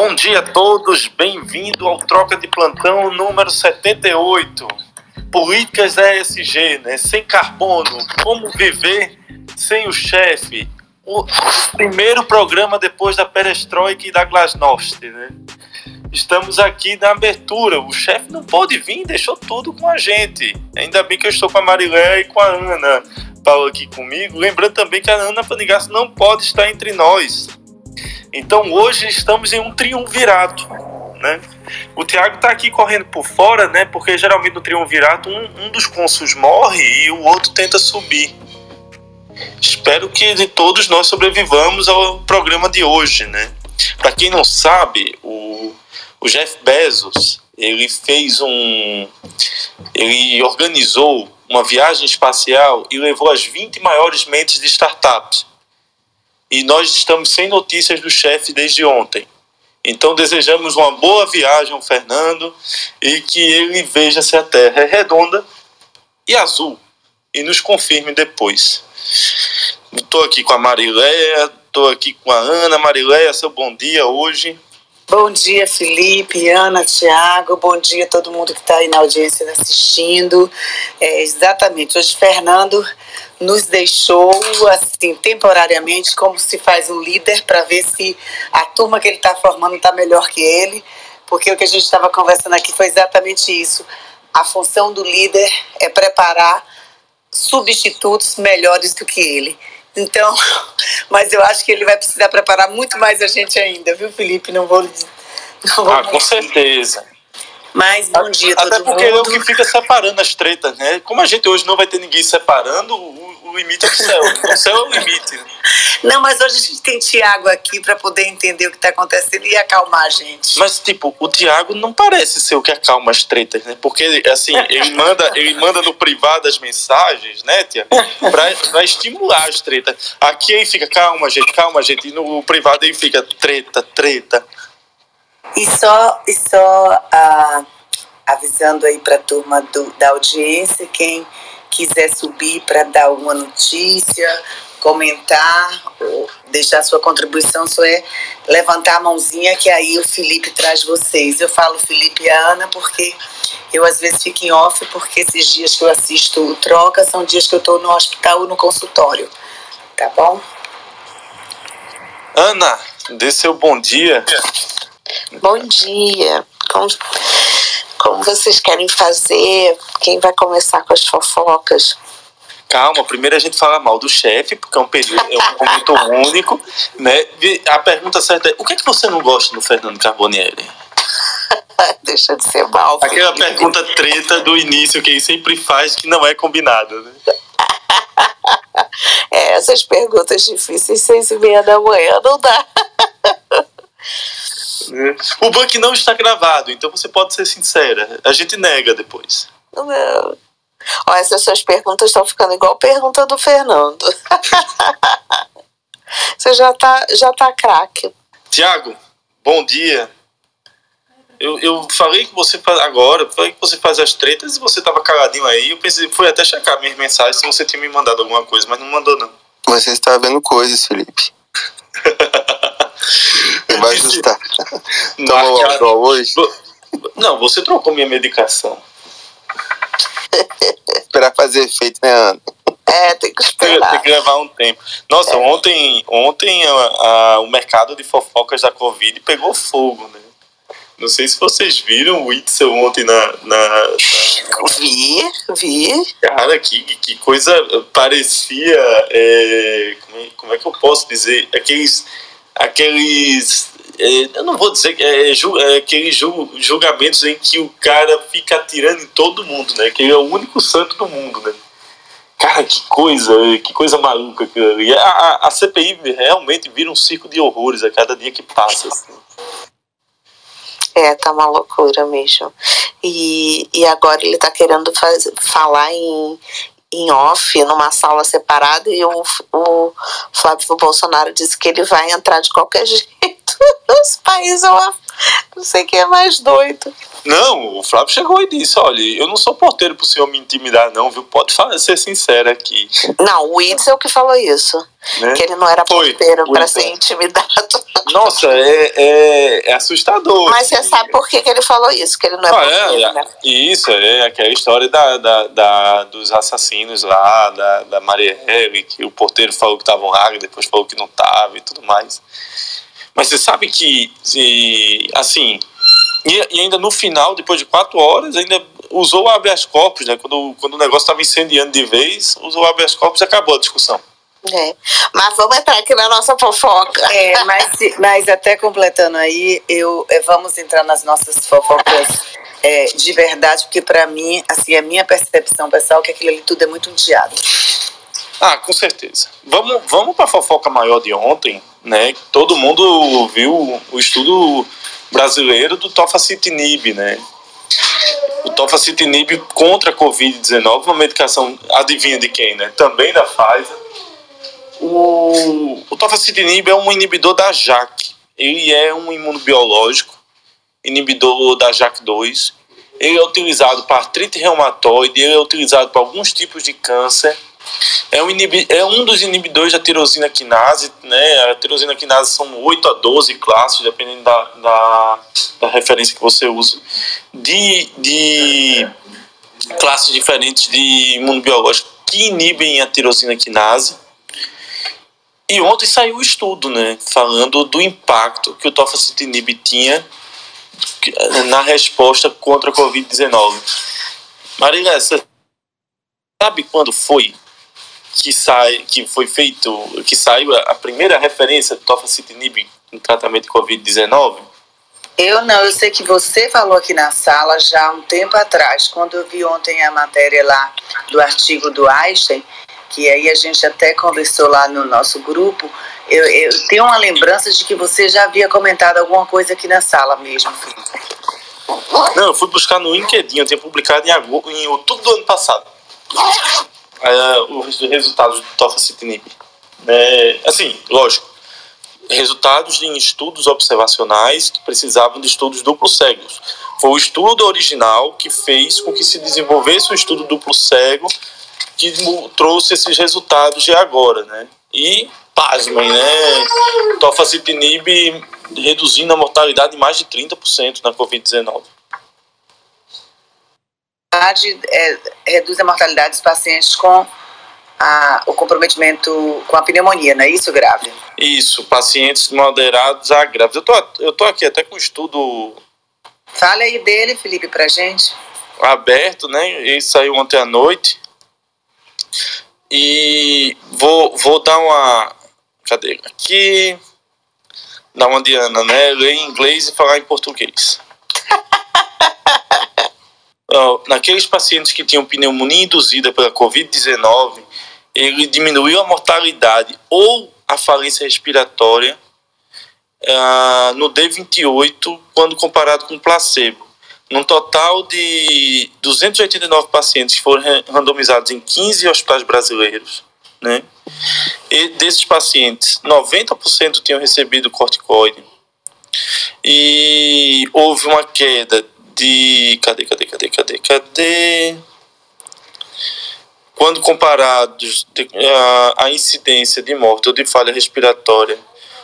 Bom dia a todos, bem-vindo ao Troca de Plantão número 78. Políticas ESG, né? Sem carbono, como viver sem o chefe. O primeiro programa depois da perestroika e da glasnost, né? Estamos aqui na abertura. O chefe não pôde vir, deixou tudo com a gente. Ainda bem que eu estou com a Marilé e com a Ana Paula aqui comigo. Lembrando também que a Ana Panigasso não pode estar entre nós. Então hoje estamos em um triunvirato, né? O Tiago está aqui correndo por fora, né? Porque geralmente no triunvirato um, um dos cônsules morre e o outro tenta subir. Espero que de todos nós sobrevivamos ao programa de hoje, né? Para quem não sabe, o, o Jeff Bezos ele fez um, ele organizou uma viagem espacial e levou as 20 maiores mentes de startups e nós estamos sem notícias do chefe desde ontem. Então desejamos uma boa viagem ao Fernando e que ele veja se a Terra é redonda e azul e nos confirme depois. Estou aqui com a Marileia, estou aqui com a Ana. Marileia, seu bom dia hoje. Bom dia, Felipe, Ana, Tiago. Bom dia a todo mundo que está aí na audiência assistindo. É, exatamente. Hoje, Fernando nos deixou, assim, temporariamente, como se faz um líder para ver se a turma que ele está formando está melhor que ele. Porque o que a gente estava conversando aqui foi exatamente isso. A função do líder é preparar substitutos melhores do que ele. Então, mas eu acho que ele vai precisar preparar muito mais a gente ainda, viu, Felipe? Não vou. Não vou ah, com certeza. Mas bom dia, Até todo porque mundo. é o que fica separando as tretas, né? Como a gente hoje não vai ter ninguém separando, o, o limite é o céu. o céu é o limite. Não, mas hoje a gente tem Tiago aqui para poder entender o que está acontecendo e acalmar a gente. Mas, tipo, o Tiago não parece ser o que acalma as tretas, né? Porque, assim, ele manda, ele manda no privado as mensagens, né, Tia? Para estimular as tretas. Aqui ele fica, calma, gente, calma, gente. E no privado ele fica, treta, treta. E só, e só uh, avisando aí para a turma do, da audiência, quem quiser subir para dar alguma notícia, comentar ou deixar sua contribuição, só é levantar a mãozinha que aí o Felipe traz vocês. Eu falo Felipe e a Ana porque eu às vezes fico em off porque esses dias que eu assisto o Troca são dias que eu estou no hospital ou no consultório. Tá bom? Ana, dê seu bom dia. Bom dia. Como, como vocês querem fazer? Quem vai começar com as fofocas? Calma, primeiro a gente fala mal do chefe, porque é um período, é um momento único, né? A pergunta certa é: o que é que você não gosta do Fernando Carbonieri? Deixa de ser mal. Aquela pergunta treta do início que ele sempre faz que não é combinada, né? é, essas perguntas difíceis, seis e meia da manhã, não dá. Né? O banco não está gravado, então você pode ser sincera. A gente nega depois. Não. Ó, essas suas perguntas estão ficando igual a pergunta do Fernando. você já tá, já tá craque. Tiago, bom dia. Eu, eu falei que você faz agora, falei que você faz as tretas e você tava caladinho aí. Eu pensei, fui até checar minhas mensagens se você tinha me mandado alguma coisa, mas não mandou não. Você está vendo coisas, Felipe. Vai ajustar. Tomou Aldol hoje? Não, você trocou minha medicação. Esperar fazer efeito, né, Ana? É, tem que esperar. Tem que levar um tempo. Nossa, é. ontem, ontem a, a, o mercado de fofocas da Covid pegou fogo, né? Não sei se vocês viram o Itzel ontem na, na, na, Vi, vi. Cara, que, que coisa parecia. É, como, é, como é que eu posso dizer? Aqueles aqueles. É, eu não vou dizer que é, é, aqueles julgamentos em que o cara fica atirando em todo mundo, né? Que ele é o único santo do mundo, né? Cara, que coisa, que coisa maluca aquilo ali. A, a, a, CPI realmente vira um circo de horrores a cada dia que passa. Assim. É, tá uma loucura mesmo. E, e agora ele tá querendo faz, falar em, em off, numa sala separada, e o, o Flávio Bolsonaro disse que ele vai entrar de qualquer jeito. Nos países Não sei quem é mais doido. Não, o Flávio chegou e disse: olha, eu não sou porteiro pro senhor me intimidar, não, viu? Pode ser sincero aqui. Não, o Itzel que falou isso. Né? Que ele não era Foi, porteiro para ser intimidado. Nossa, é, é, é, assustador. Mas você sabe por que, que ele falou isso? Que ele não é ah, porteiro, é, né? Isso, é aquela história da, da, da, dos assassinos lá, da, da Marielle, que o porteiro falou que estavam lá, depois falou que não estava e tudo mais. Mas você sabe que, se, assim, e, e, ainda no final, depois de quatro horas, ainda usou o habeas corpus, né? Quando, quando o negócio estava incendiando de vez, usou o habeas corpus e acabou a discussão. É. Mas vamos entrar aqui na nossa fofoca. É, mas, mas até completando aí, eu, é, vamos entrar nas nossas fofocas é, de verdade, porque para mim, assim, a minha percepção pessoal é que aquilo ali tudo é muito um teatro. Ah, com certeza. Vamos, vamos para a fofoca maior de ontem, né? Todo mundo viu o estudo brasileiro do tofacitinib, né? O tofacitinib contra a Covid-19, uma medicação, adivinha de quem, né? Também da Pfizer. O, o tofacitinib é um inibidor da JAK. Ele é um imunobiológico, inibidor da JAK2. Ele é utilizado para artrite reumatoide, ele é utilizado para alguns tipos de câncer é um, é um dos inibidores da tirosina quinase, né? A tirosina quinase são 8 a 12 classes, dependendo da, da, da referência que você usa, de, de classes diferentes de imunobiológicos que inibem a tirosina quinase. E ontem saiu o estudo, né, falando do impacto que o tofacitinib tinha na resposta contra a Covid-19. Marília, você sabe quando foi que sai, que foi feito, que saiu a primeira referência do tofacitinib no tratamento de COVID-19? Eu não, eu sei que você falou aqui na sala já há um tempo atrás, quando eu vi ontem a matéria lá do artigo do Einstein, que aí a gente até conversou lá no nosso grupo, eu, eu tenho uma lembrança de que você já havia comentado alguma coisa aqui na sala mesmo. Não, eu fui buscar no LinkedIn, eu tinha publicado em, em outubro do ano passado uh, os resultados do tofacitinib. É, assim, lógico, resultados em estudos observacionais que precisavam de estudos duplo cegos. Foi o estudo original que fez com que se desenvolvesse um estudo duplo cego que trouxe esses resultados de agora, né? E, pasmem, né? Tofacitinib reduzindo a mortalidade em mais de 30% na Covid-19 é, reduz a mortalidade dos pacientes com a, o comprometimento com a pneumonia, não é isso, grave? Isso, pacientes moderados a graves. Eu tô, eu tô aqui até com um estudo. Fale aí dele, Felipe, pra gente. Aberto, né? Ele saiu ontem à noite. E vou, vou dar uma. Cadê? Aqui. Dar uma Diana, né? Ler em inglês e falar em português. Naqueles pacientes que tinham pneumonia induzida pela Covid-19, ele diminuiu a mortalidade ou a falência respiratória uh, no D28 quando comparado com placebo. Num total de 289 pacientes que foram randomizados em 15 hospitais brasileiros, né? E desses pacientes, 90% tinham recebido corticoide. E houve uma queda de. Cadê, cadê, cadê, cadê, cadê? Quando comparados a, a incidência de morte ou de falha respiratória,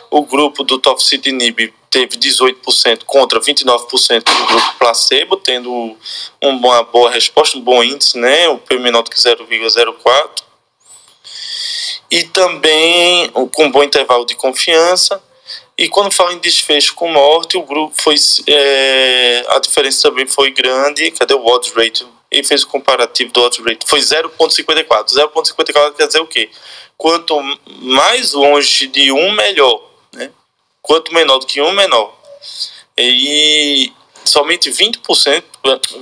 o grupo do tofacitinib teve 18% contra 29% do grupo placebo, tendo uma boa resposta, um bom índice, né? o P menor do que 0,04. E também com um bom intervalo de confiança e quando fala em desfecho com morte, o grupo foi. É, a diferença também foi grande. Cadê o odds rate? Ele fez o comparativo do odds rate. Foi 0,54. 0,54 quer dizer o quê? Quanto mais longe de um, melhor. Né? Quanto menor do que um, menor. E somente 20%,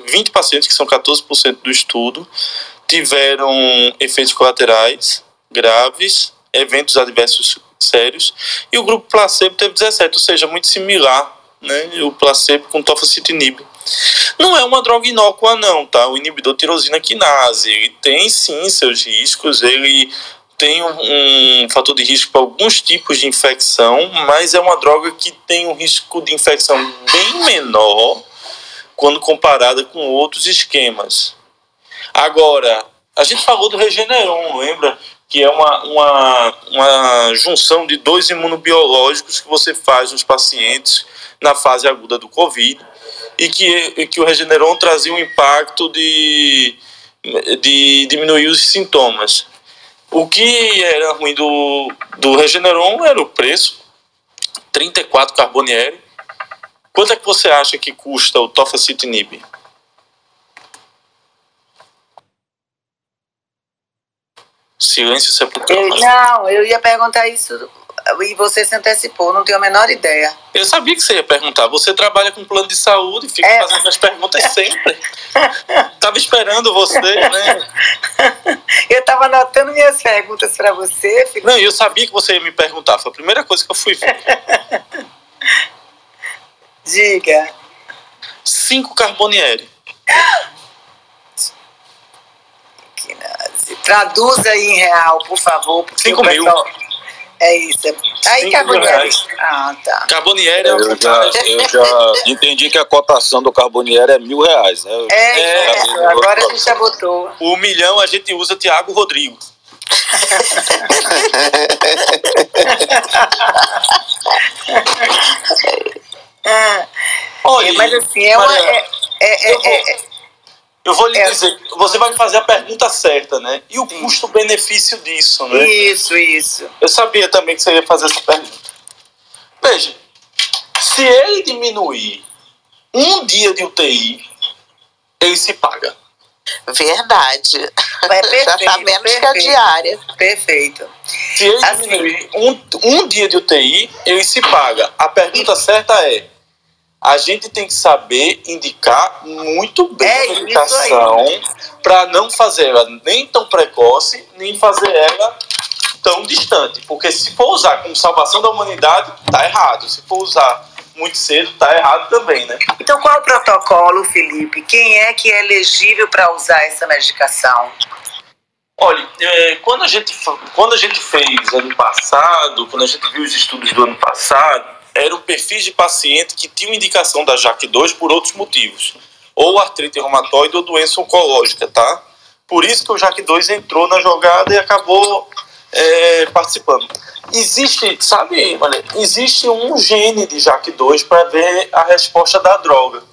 20 pacientes, que são 14% do estudo, tiveram efeitos colaterais graves, eventos adversos sérios, e o grupo placebo teve 17, ou seja, muito similar, né, o placebo com tofacitinib. Não é uma droga inócua não, tá? O inibidor tirosina quinase, ele tem sim seus riscos, ele tem um, um fator de risco para alguns tipos de infecção, mas é uma droga que tem um risco de infecção bem menor quando comparada com outros esquemas. Agora, a gente falou do Regeneron, lembra? Que é uma, uma, uma junção de dois imunobiológicos que você faz nos pacientes na fase aguda do Covid e que, que o Regeneron trazia um impacto de, de diminuir os sintomas. O que era ruim do, do Regeneron era o preço, 34 Carbonieri. Quanto é que você acha que custa o Tofacitinib? Silêncio sepulcral. Não, eu ia perguntar isso e você se antecipou, não tenho a menor ideia. Eu sabia que você ia perguntar. Você trabalha com plano de saúde e fica é. fazendo as perguntas sempre. tava esperando você, né? Eu tava anotando minhas perguntas para você. Felipe. Não, eu sabia que você ia me perguntar. Foi a primeira coisa que eu fui ver. Diga. Cinco Carbonieri. Traduza aí em real, por favor. Cinco mil. Pessoal... É isso. Aí Carbonieri. Ah, tá. Carbonieri é eu, já, eu já entendi que a cotação do Carbonieri é mil reais, né? É, é, é agora a gente já botou. O milhão a gente usa Tiago Rodrigo. Olha, mas assim, é uma. É, é, é, é eu vou lhe é. dizer, você vai fazer a pergunta certa, né? E o custo-benefício disso, né? Isso, isso. Eu sabia também que você ia fazer essa pergunta. Veja, se ele diminuir um dia de UTI, ele se paga. Verdade. É perfeito, Já tá menos perfeito, que a diária. Perfeito. Se ele assim, diminuir um, um dia de UTI, ele se paga. A pergunta e... certa é: a gente tem que saber indicar muito bem é a medicação para não fazer ela nem tão precoce, nem fazer ela tão distante. Porque se for usar como salvação da humanidade, tá errado. Se for usar muito cedo, tá errado também, né? Então qual é o protocolo, Felipe? Quem é que é elegível para usar essa medicação? Olha, é, quando, a gente, quando a gente fez ano passado, quando a gente viu os estudos do ano passado, eram perfis de paciente que tinham indicação da JAK2 por outros motivos, ou artrite reumatoide ou doença oncológica, tá? Por isso que o JAK2 entrou na jogada e acabou é, participando. Existe, sabe, olha, existe um gene de JAK2 para ver a resposta da droga.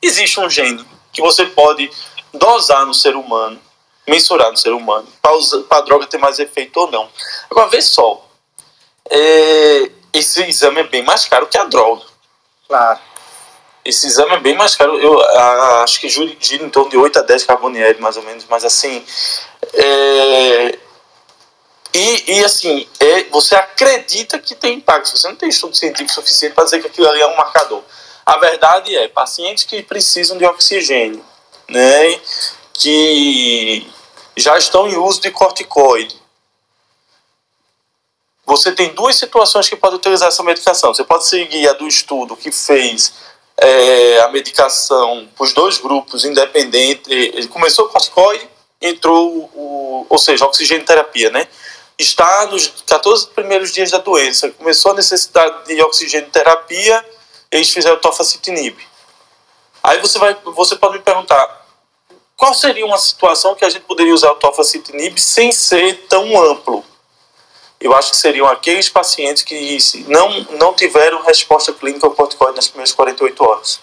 Existe um gene que você pode dosar no ser humano, mensurar no ser humano, para a droga ter mais efeito ou não. Agora, vê só. É, esse exame é bem mais caro que a droga. Claro. Esse exame é bem mais caro. Eu a, acho que gira em torno de 8 a 10 carbonieri, mais ou menos. Mas assim. É, e, e assim, é, você acredita que tem impacto. Você não tem estudo científico suficiente para dizer que aquilo ali é um marcador. A verdade é, pacientes que precisam de oxigênio, né, que já estão em uso de corticoide, você tem duas situações que pode utilizar essa medicação. Você pode seguir a do estudo que fez é, a medicação para os dois grupos independentes. Ele começou com corticoide, entrou o, ou seja, oxigênio terapia, né? Está nos 14 primeiros dias da doença, começou a necessidade de oxigênio terapia, eles fizeram tofacitinib. Aí você vai, você pode me perguntar, qual seria uma situação que a gente poderia usar o tofacitinib sem ser tão amplo? Eu acho que seriam aqueles pacientes que não, não tiveram resposta clínica ao corticoide nas primeiras 48 horas.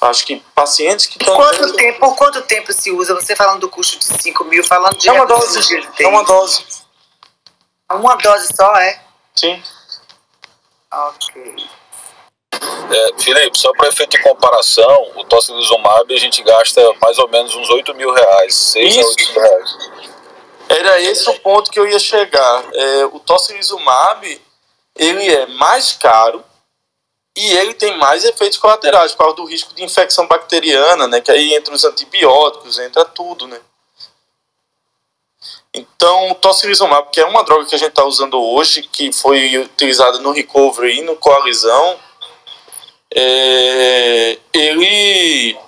Acho que pacientes que estão. Quanto tempo, por quanto tempo se usa? Você falando do custo de 5 mil, falando de. É uma dose. De é uma dose. Uma dose só, é? Sim. Ok. É, Felipe, só para efeito de comparação, o tocilizumab a gente gasta mais ou menos uns 8 mil reais, 6 a 8 mil reais. Era esse o ponto que eu ia chegar. É, o tocilizumab, ele é mais caro e ele tem mais efeitos colaterais por causa do risco de infecção bacteriana, né? Que aí entra os antibióticos, entra tudo, né? Então, o tocilizumab, que é uma droga que a gente está usando hoje, que foi utilizada no Recovery e no Coalizão, é, ele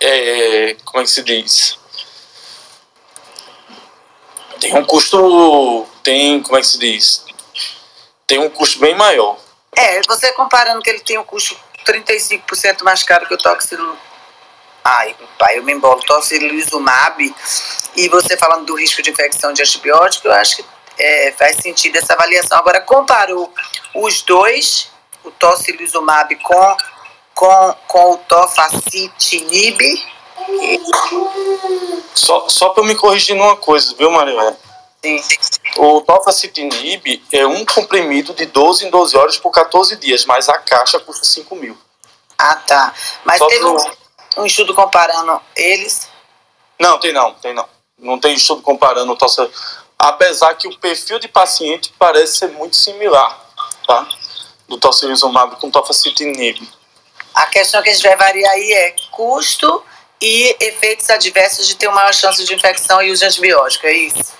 é, como é que se diz? Tem um custo, tem, como é que se diz? Tem um custo bem maior. É, você comparando que ele tem um custo 35% mais caro que o toxilo... Ai, pai, eu me embolo, tocilizumab, e você falando do risco de infecção de antibiótico, eu acho que é, faz sentido essa avaliação. Agora, comparou os dois, o tocilizumab com, com, com o tofacitinib. Só, só para eu me corrigir numa coisa, viu, Maria? Sim. O tofacitinib é um comprimido de 12 em 12 horas por 14 dias, mas a caixa custa 5 mil. Ah, tá. Mas Só teve pro- um, um estudo comparando eles. Não, tem não, tem não. Não tem estudo comparando o toxa. Apesar que o perfil de paciente parece ser muito similar, tá? Do tocilizumab com tofacitinib. A questão que a gente vai variar aí é custo e efeitos adversos de ter uma maior chance de infecção e uso de antibiótico, é isso?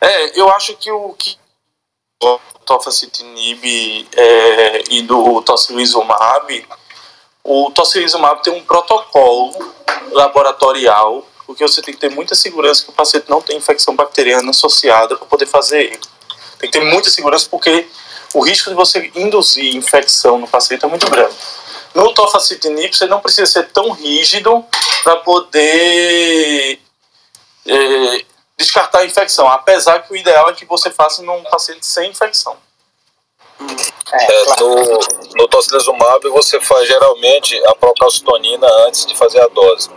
É, eu acho que o que o tofacitinib é, e do tocilizumab, o tocilizumab tem um protocolo laboratorial, porque você tem que ter muita segurança que o paciente não tem infecção bacteriana associada para poder fazer ele. Tem que ter muita segurança porque o risco de você induzir infecção no paciente é muito grande. No tofacitinib, você não precisa ser tão rígido para poder é, descartar a infecção, apesar que o ideal é que você faça num paciente sem infecção. É, no, no tocilizumab você faz geralmente a procalcitonina antes de fazer a dose.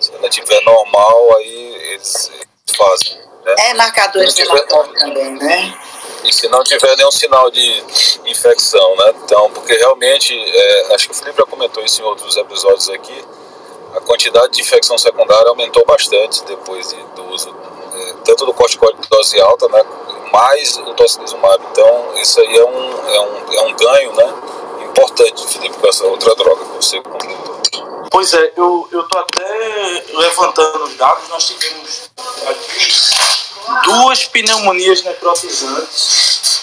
Se ela estiver normal, aí eles fazem. Né? É marcador inflamatório também, né? E se não tiver nenhum sinal de infecção, né? Então, porque realmente, é, acho que o Felipe já comentou isso em outros episódios aqui, a quantidade de infecção secundária aumentou bastante depois de, do uso é, tanto do corticoide de dose alta, né? Mais o tocilizumab. Então, isso aí é um, é um, é um ganho, né? Importante, Felipe, com essa outra droga que você comentou. Pois é, eu, tô até levantando os dados, nós tivemos aqui duas pneumonias necrotizantes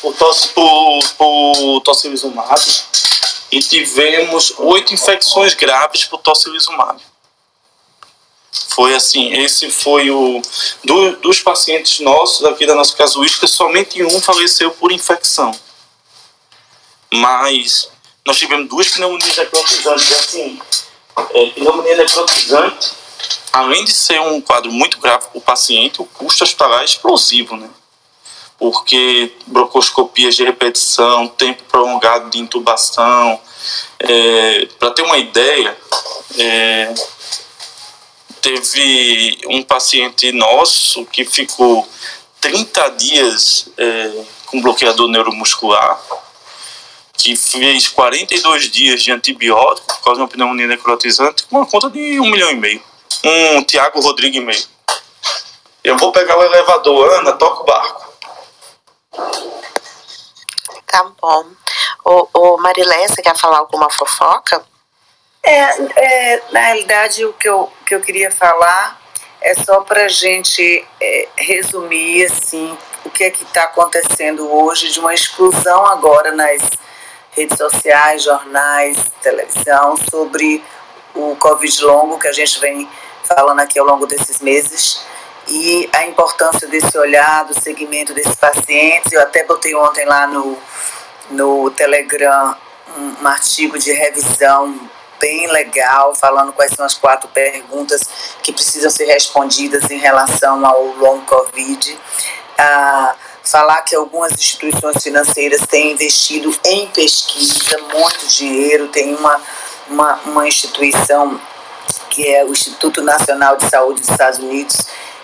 por, tos, por, por tocilizumab e tivemos oito infecções graves por tocilizumab. Foi assim, esse foi o do, dos pacientes nossos aqui da nossa casuística, somente um faleceu por infecção. Mas nós tivemos duas pneumonias necrotizantes. Assim, é, pneumonia necrotizante, além de ser um quadro muito grave para o paciente, o custo hospitalar é explosivo, né? Porque broncoscopias de repetição, tempo prolongado de intubação. É, para ter uma ideia, é, teve um paciente nosso que ficou 30 dias é, com bloqueador neuromuscular que fez 42 dias de antibiótico por causa de uma pneumonia necrotizante, com uma conta de um milhão e meio. Um Tiago Rodrigues e meio. Eu vou pegar o elevador, Ana, toca o barco. Tá bom. Ô, ô Marilé, você quer falar alguma fofoca? É, é, na realidade, o que eu, o que eu queria falar é só para a gente é, resumir assim, o que é que está acontecendo hoje de uma explosão agora nas redes sociais, jornais, televisão, sobre o Covid longo que a gente vem falando aqui ao longo desses meses e a importância desse olhar, do segmento desses pacientes. Eu até botei ontem lá no, no Telegram um, um artigo de revisão bem legal, falando quais são as quatro perguntas que precisam ser respondidas em relação ao long Covid. Ah, falar que algumas instituições financeiras têm investido em pesquisa muito dinheiro, tem uma, uma, uma instituição que é o Instituto Nacional de Saúde dos Estados Unidos,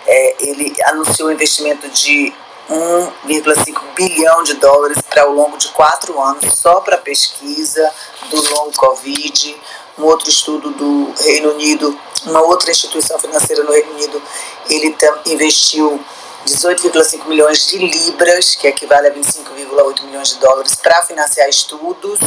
é, ele anunciou um investimento de 1,5 bilhão de dólares para ao longo de quatro anos só para pesquisa do long Covid. Um outro estudo do Reino Unido, uma outra instituição financeira no Reino Unido, ele investiu 18,5 milhões de libras, que equivale a 25,8 milhões de dólares, para financiar estudos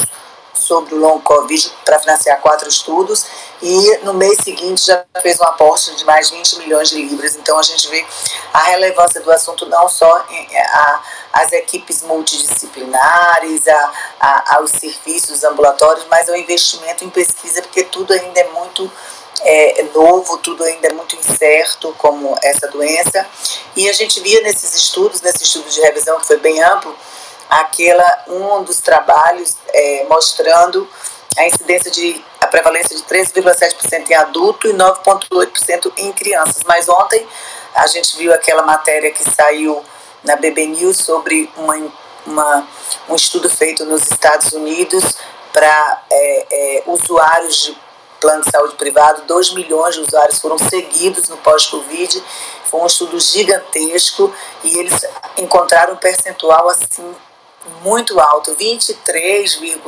sobre o long Covid, para financiar quatro estudos, e no mês seguinte já fez um aporte de mais 20 milhões de libras. Então a gente vê a relevância do assunto não só em, a, as equipes multidisciplinares, a, a, aos serviços ambulatórios, mas ao investimento em pesquisa, porque tudo ainda é muito é, novo, tudo ainda é muito incerto como essa doença. E a gente via nesses estudos, nesse estudo de revisão que foi bem amplo, aquela um dos trabalhos é, mostrando a incidência de a prevalência de 13,7% em adulto e 9,8% em crianças. Mas ontem a gente viu aquela matéria que saiu na BB News sobre uma, uma um estudo feito nos Estados Unidos para é, é, usuários de plano de saúde privado, 2 milhões de usuários foram seguidos no pós-Covid. Foi um estudo gigantesco e eles encontraram um percentual assim muito alto, 23,1%,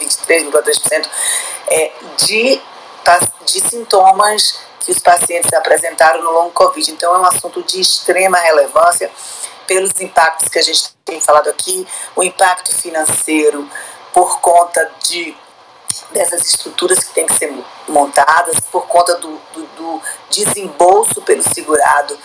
23,3% é, de, de sintomas que os pacientes apresentaram no longo Covid. Então é um assunto de extrema relevância pelos impactos que a gente tem falado aqui, o impacto financeiro por conta de dessas estruturas que têm que ser montadas por conta do, do, do desembolso pelo segurado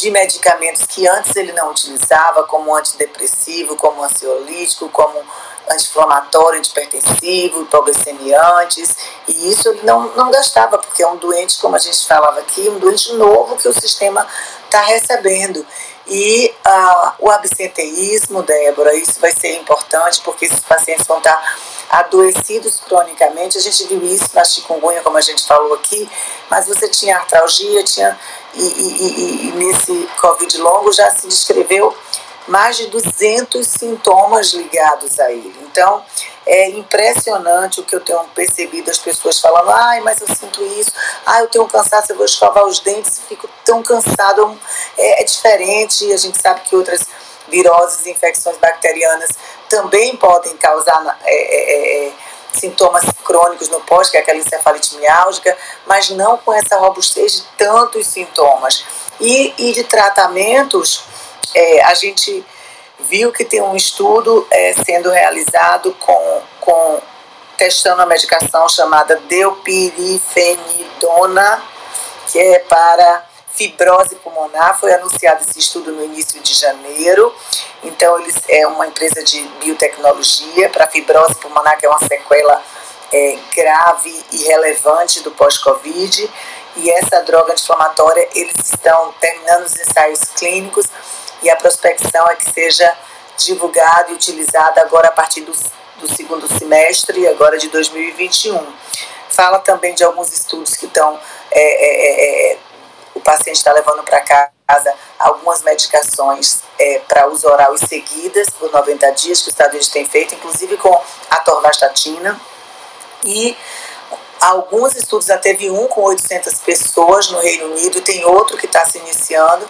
de medicamentos que antes ele não utilizava, como antidepressivo, como ansiolítico, como anti-inflamatório, antipertensivo, hipoglicemiantes, e isso ele não, não gastava, porque é um doente, como a gente falava aqui, um doente novo que o sistema está recebendo. E uh, o absenteísmo, Débora, isso vai ser importante, porque esses pacientes vão estar adoecidos cronicamente. A gente viu isso na chikungunya, como a gente falou aqui, mas você tinha artralgia, tinha e, e, e, nesse Covid longo já se descreveu mais de 200 sintomas ligados a ele. Então, é impressionante o que eu tenho percebido as pessoas falando: ai, mas eu sinto isso, ai, eu tenho cansaço, eu vou escovar os dentes, fico tão cansado. É, é diferente, a gente sabe que outras viroses e infecções bacterianas também podem causar é, é, é, sintomas crônicos no pós, que é aquela encefalite miálgica, mas não com essa robustez de tantos sintomas. E, e de tratamentos, é, a gente viu que tem um estudo é, sendo realizado com, com testando a medicação chamada deupirifenidona, que é para fibrose pulmonar. Foi anunciado esse estudo no início de janeiro. Então, eles é uma empresa de biotecnologia para fibrose pulmonar, que é uma sequela é, grave e relevante do pós-Covid. E essa droga anti-inflamatória, eles estão terminando os ensaios clínicos e a prospecção é que seja divulgada e utilizada agora a partir do, do segundo semestre, agora de 2021. Fala também de alguns estudos que estão é, é, é o paciente está levando para casa algumas medicações é, para uso oral e seguidas por 90 dias, que o Estado tem feito, inclusive com a torvastatina. E alguns estudos, já teve um com 800 pessoas no Reino Unido, e tem outro que está se iniciando,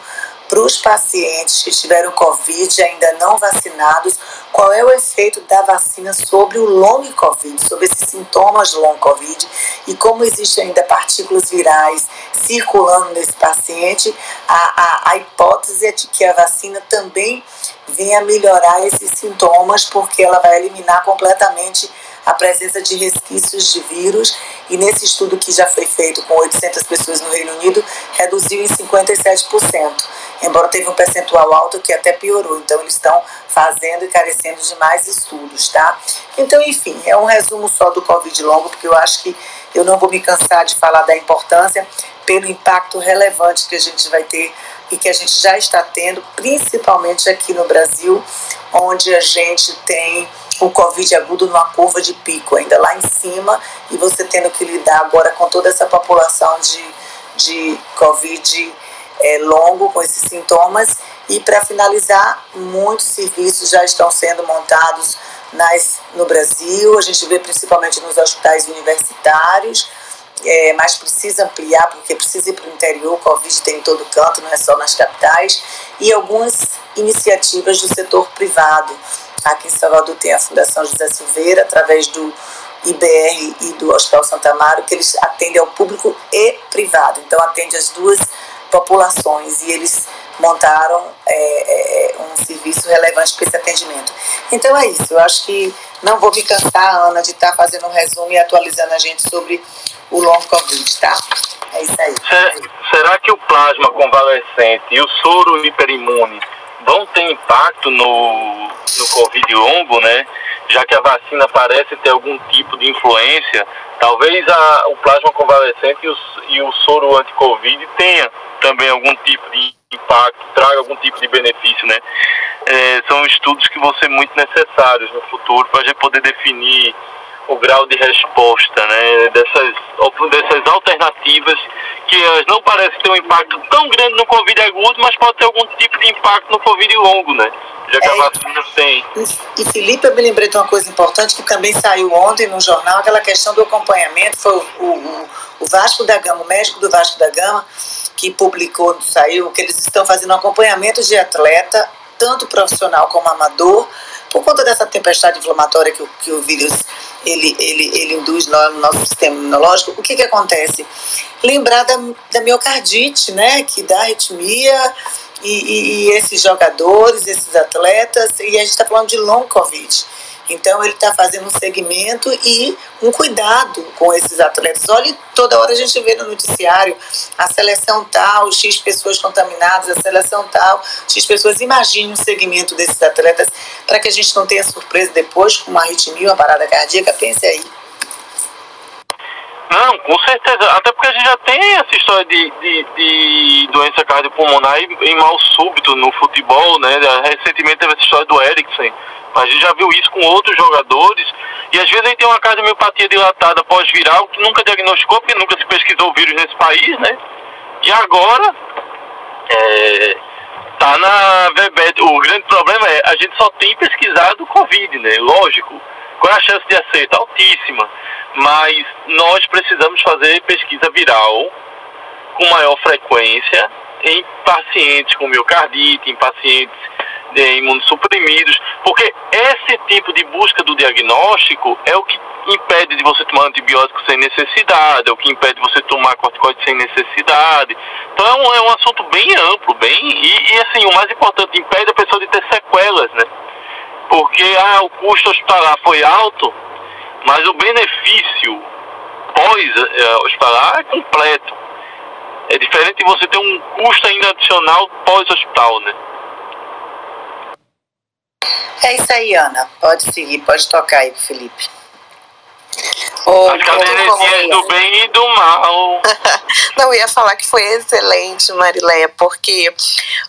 para os pacientes que tiveram Covid ainda não vacinados, qual é o efeito da vacina sobre o long Covid, sobre esses sintomas do long Covid e como existem ainda partículas virais circulando nesse paciente, a, a, a hipótese é de que a vacina também venha melhorar esses sintomas, porque ela vai eliminar completamente a presença de resquícios de vírus. E nesse estudo que já foi feito com 800 pessoas no Reino Unido, reduziu em 57%, embora teve um percentual alto que até piorou, então eles estão fazendo e carecendo de mais estudos, tá? Então, enfim, é um resumo só do Covid longo, porque eu acho que eu não vou me cansar de falar da importância pelo impacto relevante que a gente vai ter e que a gente já está tendo, principalmente aqui no Brasil, onde a gente tem o Covid agudo numa curva de pico, ainda lá em cima, e você tendo que lidar agora com toda essa população de, de Covid é, longo, com esses sintomas. E para finalizar, muitos serviços já estão sendo montados nas, no Brasil, a gente vê principalmente nos hospitais universitários, é, mas precisa ampliar, porque precisa ir para o interior, o Covid tem em todo canto, não é só nas capitais, e algumas iniciativas do setor privado. Aqui em Salvador tem a Fundação José Silveira, através do IBR e do Hospital Santa Amaro, que eles atendem ao público e privado, então atende as duas populações, e eles montaram é, é, um serviço relevante para esse atendimento. Então é isso, eu acho que não vou me cansar, Ana, de estar fazendo um resumo e atualizando a gente sobre o long Covid, tá? É isso aí. Será que o plasma convalescente e o soro hiperimune vão ter impacto no, no Covid longo, né? já que a vacina parece ter algum tipo de influência, talvez a, o plasma convalescente e o, e o soro anti-Covid tenha também algum tipo de impacto, traga algum tipo de benefício, né? É, são estudos que vão ser muito necessários no futuro para a gente poder definir o grau de resposta, né? Dessas, dessas alternativas que não parecem ter um impacto tão grande no Covid agudo, mas pode ter algum tipo de impacto no Covid longo, né? Já que é, a vacina tem. E, e Felipe, eu me lembrei de uma coisa importante que também saiu ontem no jornal, aquela questão do acompanhamento, foi o, o, o Vasco da Gama, o médico do Vasco da Gama, que publicou, saiu, que eles estão fazendo acompanhamento de atleta, tanto profissional como amador, por conta dessa tempestade inflamatória que, que o vírus ele, ele, ele induz no nosso sistema imunológico, o que, que acontece? Lembrar da, da miocardite, né, que dá arritmia, e, e, e esses jogadores, esses atletas, e a gente está falando de long Covid. Então ele está fazendo um segmento e um cuidado com esses atletas. Olha, toda hora a gente vê no noticiário a seleção tal, X pessoas contaminadas, a seleção tal, X pessoas. Imagine um segmento desses atletas para que a gente não tenha surpresa depois com uma arritmia, uma parada cardíaca. Pense aí. Não, com certeza. Até porque a gente já tem essa história de, de, de doença cardiopulmonar em mal súbito no futebol, né? Recentemente teve essa história do Eriksen a gente já viu isso com outros jogadores. E às vezes aí tem uma cardiomiopatia dilatada pós-viral que nunca diagnosticou, porque nunca se pesquisou o vírus nesse país, né? E agora é, tá na VEBED. O grande problema é a gente só tem pesquisado o Covid, né? Lógico. Qual é a chance de acerto? Altíssima. Mas nós precisamos fazer pesquisa viral com maior frequência em pacientes com miocardite, em pacientes é, imunossuprimidos, porque esse tipo de busca do diagnóstico é o que impede de você tomar antibiótico sem necessidade, é o que impede de você tomar corticoide sem necessidade. Então é um assunto bem amplo, bem e, e assim o mais importante impede a pessoa de ter sequelas, né? Porque ah, o custo hospitalar foi alto, mas o benefício pós-hospitalar é completo. É diferente de você ter um custo ainda adicional pós-hospital, né? É isso aí, Ana. Pode seguir, pode tocar aí, Felipe. Oh, As cadeirinhas do bem e do mal. Não, eu ia falar que foi excelente, Marileia, porque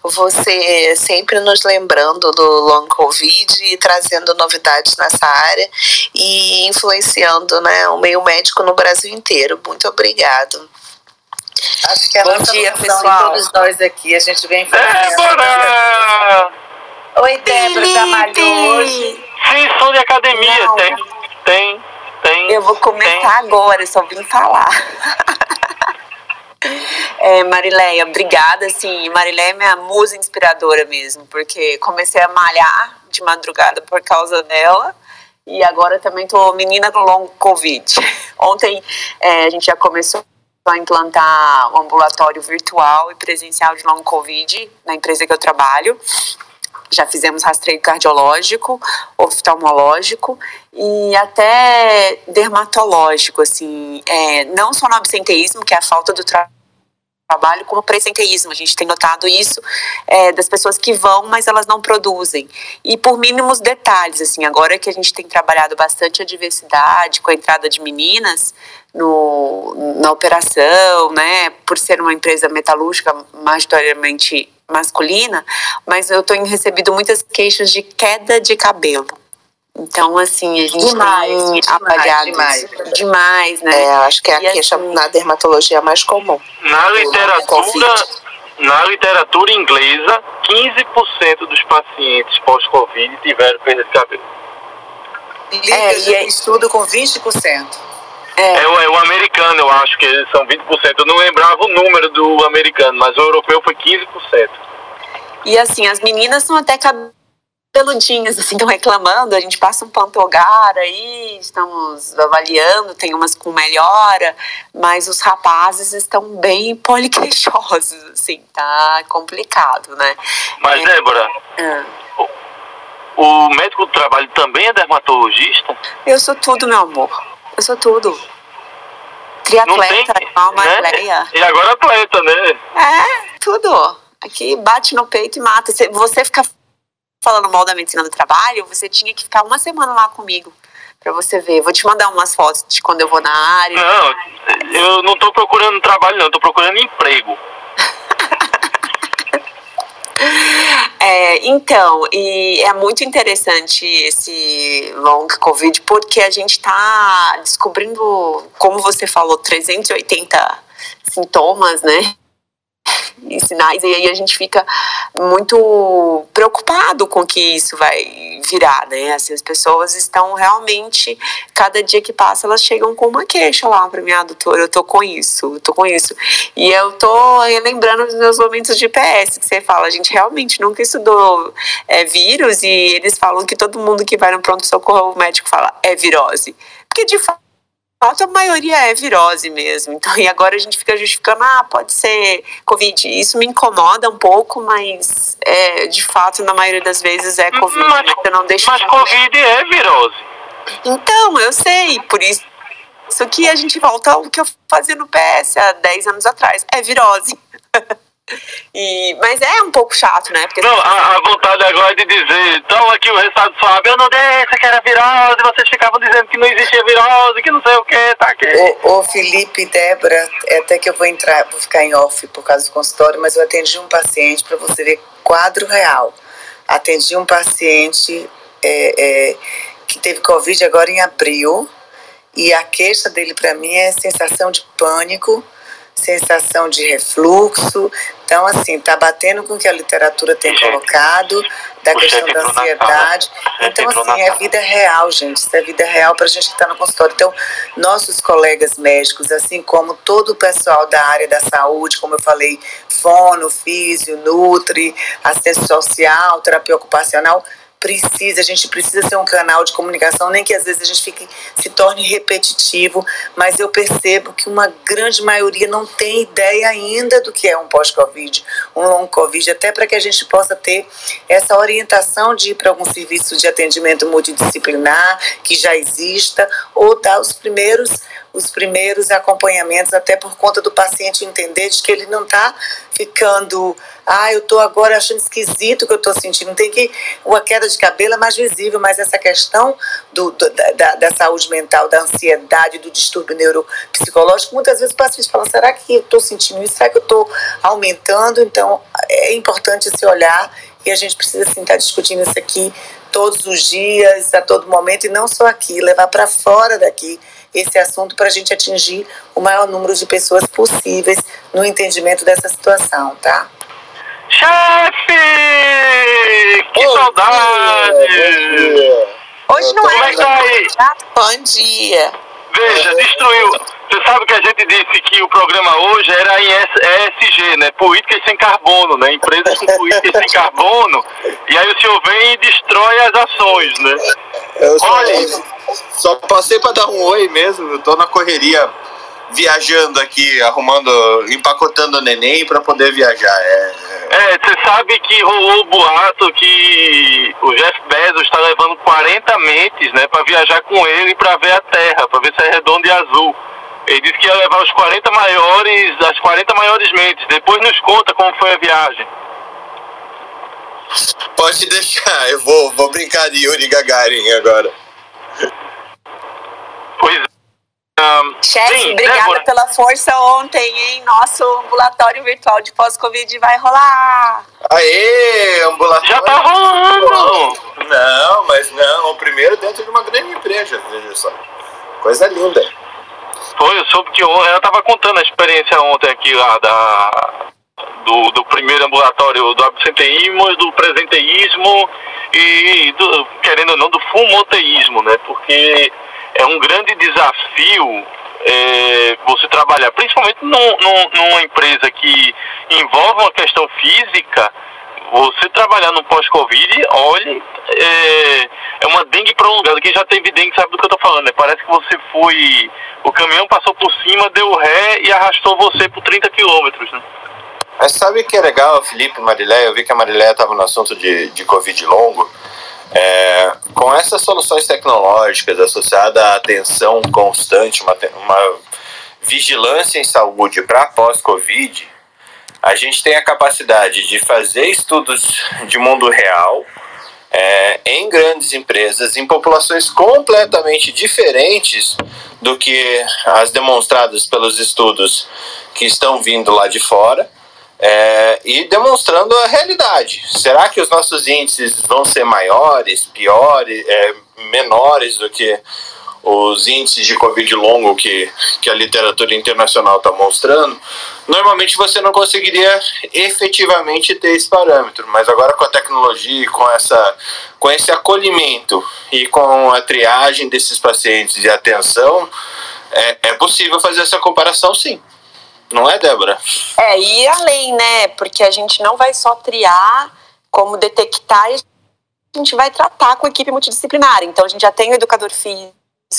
você sempre nos lembrando do long covid e trazendo novidades nessa área e influenciando né, o meio médico no Brasil inteiro. Muito obrigado. Acho que é a Bom dia, pessoal. todos nós aqui, a gente vem fazendo. Débora! Oi, Débora, já malhou hoje? Sim, sou de academia, Não. tem, tem, tem. Eu vou começar tem. agora, só vim falar. É, Marileia, obrigada, assim, Marileia é minha musa inspiradora mesmo, porque comecei a malhar de madrugada por causa dela, e agora também tô menina com long covid. Ontem é, a gente já começou a implantar o um ambulatório virtual e presencial de long covid na empresa que eu trabalho, já fizemos rastreio cardiológico, oftalmológico e até dermatológico, assim, é, não só no absenteísmo, que é a falta do tra trabalho, como presenteísmo. A gente tem notado isso é, das pessoas que vão, mas elas não produzem. E por mínimos detalhes, assim, agora que a gente tem trabalhado bastante a diversidade com a entrada de meninas no, na operação, né, por ser uma empresa metalúrgica majoritariamente masculina, mas eu tenho recebido muitas queixas de queda de cabelo. Então, assim, a gente demais, tem demais, avaliado demais, demais, né? É, acho que é a e queixa assim, na dermatologia mais comum. Na literatura, na literatura inglesa, 15% dos pacientes pós-Covid tiveram perda de cabelo. É, e é estudo com 20%. É. É, o, é o americano, eu acho que eles são 20%. Eu não lembrava o número do americano, mas o europeu foi 15%. E assim, as meninas são até cabeludinhas, assim, estão reclamando. A gente passa um pantogar aí, estamos avaliando, tem umas com melhora, mas os rapazes estão bem poliqueixosos, assim, tá complicado, né? Mas, é, Débora, é. o, o médico do trabalho também é dermatologista? Eu sou tudo, meu amor. Eu sou tudo. Triatleta, tem, alma né? E agora atleta, né? É, tudo. Aqui bate no peito e mata. Você fica falando mal da medicina do trabalho, você tinha que ficar uma semana lá comigo para você ver. Vou te mandar umas fotos de quando eu vou na área. Não, eu não tô procurando trabalho, não, tô procurando emprego. É, então, e é muito interessante esse long COVID porque a gente está descobrindo, como você falou, 380 sintomas, né? E sinais, e aí a gente fica muito preocupado com que isso vai virar, né? Assim, as pessoas estão realmente, cada dia que passa, elas chegam com uma queixa lá para mim, ah, doutor, eu tô com isso, eu tô com isso. E eu tô lembrando dos meus momentos de PS, que você fala, a gente realmente nunca estudou é, vírus, e eles falam que todo mundo que vai no pronto-socorro, o médico fala, é virose. Porque de fato, a maioria é virose mesmo. Então, e agora a gente fica justificando, ah, pode ser Covid. Isso me incomoda um pouco, mas é, de fato, na maioria das vezes é Covid. Mas, né? eu não deixo mas de... Covid é virose. Então, eu sei, por isso. Isso que a gente volta ao que eu fazia no PS há 10 anos atrás. É virose. E, mas é um pouco chato, né? Porque não, a, a, vontade agora é de dizer, então aqui o resultado suave, eu não disse que era virose, vocês ficavam dizendo que não existia virose, que não sei o que, tá aqui. Ô, ô Felipe, Débora, é até que eu vou entrar, vou ficar em off por causa do consultório, mas eu atendi um paciente para você ver quadro real. Atendi um paciente é, é, que teve Covid agora em abril, e a queixa dele para mim é sensação de pânico sensação de refluxo. Então, assim, está batendo com o que a literatura tem colocado, da questão da ansiedade. Então, assim, é vida real, gente. Isso é vida real para a gente que está no consultório. Então, nossos colegas médicos, assim como todo o pessoal da área da saúde, como eu falei, fono, físio, nutri, assistência social, terapia ocupacional, precisa, a gente precisa ser um canal de comunicação, nem que às vezes a gente fique, se torne repetitivo, mas eu percebo que uma grande maioria não tem ideia ainda do que é um pós-Covid, um long Covid, até para que a gente possa ter essa orientação de ir para algum serviço de atendimento multidisciplinar que já exista, ou dar os primeiros os primeiros acompanhamentos, até por conta do paciente entender de que ele não está ficando, ah, eu estou agora achando esquisito o que eu estou sentindo. Tem que. Uma queda de cabelo é mais visível, mas essa questão do, do da, da, saúde mental, da ansiedade, do distúrbio neuropsicológico, muitas vezes o paciente fala: será que eu estou sentindo isso? Será que eu estou aumentando? Então, é importante esse olhar e a gente precisa sim estar tá discutindo isso aqui todos os dias, a todo momento, e não só aqui, levar para fora daqui esse assunto para a gente atingir o maior número de pessoas possíveis no entendimento dessa situação, tá? Chefe! Que bom saudade! Dia, Hoje não é, é que tá aí? Bom dia. Veja, destruiu. Você sabe que a gente disse que o programa hoje era em ESG, né? Políticas sem carbono, né? Empresas com políticas sem carbono. E aí o senhor vem e destrói as ações, né? Olha, só passei para dar um oi mesmo. Eu tô na correria viajando aqui, arrumando, empacotando o neném para poder viajar. É, é, você sabe que rolou o boato que o Jeff Bezos está levando 40 mentes, né, para viajar com ele para ver a Terra, para ver se é redonda e azul. Ele disse que ia levar os 40 maiores, as 40 maiores mentes. Depois nos conta como foi a viagem. Pode deixar, eu vou, vou brincar de Yuri Gagarin agora. Pois é. Um, Chefe, obrigada Débora. pela força ontem, hein? Nosso ambulatório virtual de pós-Covid vai rolar. Aê, ambulatório. Já tá rolando. Não, mas não, o primeiro dentro de uma grande empresa, veja só. Coisa linda. Foi, eu soube que ontem, eu tava contando a experiência ontem aqui lá da, do, do primeiro ambulatório do absenteísmo, do presenteísmo e, do, querendo ou não, do fumoteísmo, né? Porque é um grande desafio é, você trabalhar, principalmente num, num, numa empresa que envolve uma questão física, você trabalhar no pós-Covid, olhe, é, é, uma dengue prolongada. Quem já teve dengue sabe do que eu tô falando, né? Parece que você foi. O caminhão passou por cima, deu ré e arrastou você por 30 quilômetros, né? Mas sabe que é legal, Felipe Mariléia? Eu vi que a Mariléia estava no assunto de, de Covid longo. É, com essas soluções tecnológicas associadas à atenção constante, uma, uma vigilância em saúde para pós-Covid, a gente tem a capacidade de fazer estudos de mundo real é, em grandes empresas, em populações completamente diferentes do que as demonstradas pelos estudos que estão vindo lá de fora. É, e demonstrando a realidade. Será que os nossos índices vão ser maiores, piores, é, menores do que os índices de Covid longo que, que a literatura internacional está mostrando, normalmente você não conseguiria efetivamente ter esse parâmetro. Mas agora com a tecnologia, com, essa, com esse acolhimento e com a triagem desses pacientes e atenção, é, é possível fazer essa comparação sim. Não é, Débora? É, e além, né? Porque a gente não vai só triar, como detectar, a gente vai tratar com equipe multidisciplinar. Então, a gente já tem o educador físico,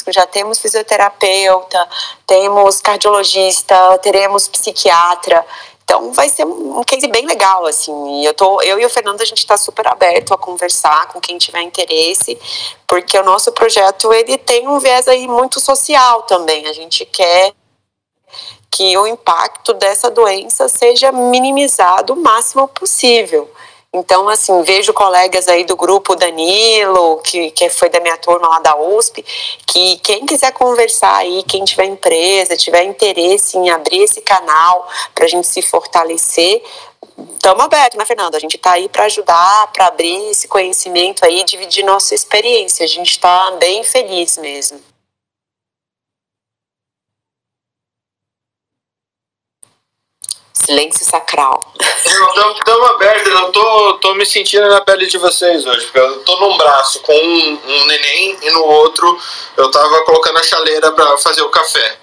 já temos fisioterapeuta, temos cardiologista, teremos psiquiatra. Então vai ser um case bem legal, assim. Eu, tô, eu e o Fernando, a gente está super aberto a conversar com quem tiver interesse, porque o nosso projeto ele tem um viés aí muito social também. A gente quer que o impacto dessa doença seja minimizado o máximo possível. Então, assim, vejo colegas aí do grupo Danilo, que, que foi da minha turma lá da USP, que quem quiser conversar aí, quem tiver empresa, tiver interesse em abrir esse canal para a gente se fortalecer, estamos abertos, né, Fernanda? A gente está aí para ajudar, para abrir esse conhecimento aí, dividir nossa experiência. A gente está bem feliz mesmo. Silêncio sacral. Estamos abertos, eu tô, tô me sentindo na pele de vocês hoje, porque eu tô num braço com um, um neném e no outro eu tava colocando a chaleira para fazer o café.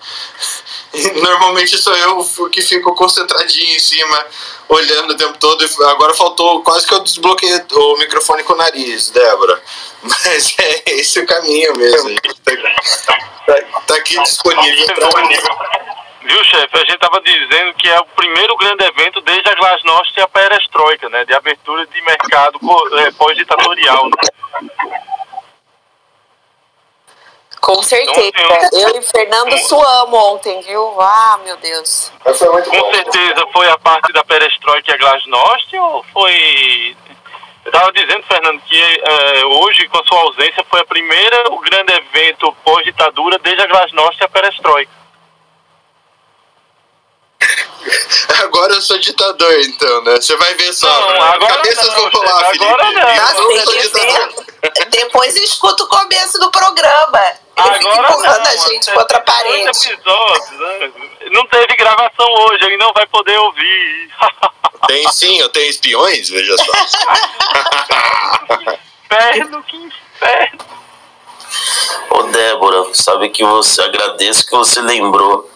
E normalmente sou eu que fico concentradinho em cima, olhando o tempo todo. Agora faltou, quase que eu desbloqueei o microfone com o nariz, Débora. Mas é esse o caminho mesmo. Tá, tá, tá aqui disponível para Viu, chefe? A gente estava dizendo que é o primeiro grande evento desde a Glasnost e a Perestroika, né? De abertura de mercado é, pós-ditatorial. Né? Com certeza. Então, eu e Fernando suamos ontem, viu? Ah, meu Deus. Com bom. certeza foi a parte da Perestroika e a Glasnost ou foi eu estava dizendo, Fernando, que é, hoje, com a sua ausência, foi a primeira, o grande evento pós-ditadura desde a Glasnost e a Perestroika. Agora eu sou ditador, então, né? Você vai ver só. Não, agora Cabeças não, vão rolar, Felipe. Agora não. Eu sou ditador. Depois escuta o começo do programa. Ele agora fica empurrando não, a gente contra a parede. Episódios, né? Não teve gravação hoje, ele não vai poder ouvir. Tem sim, eu tenho espiões, veja só. inferno, que inferno. Ô Débora, sabe que você agradeço que você lembrou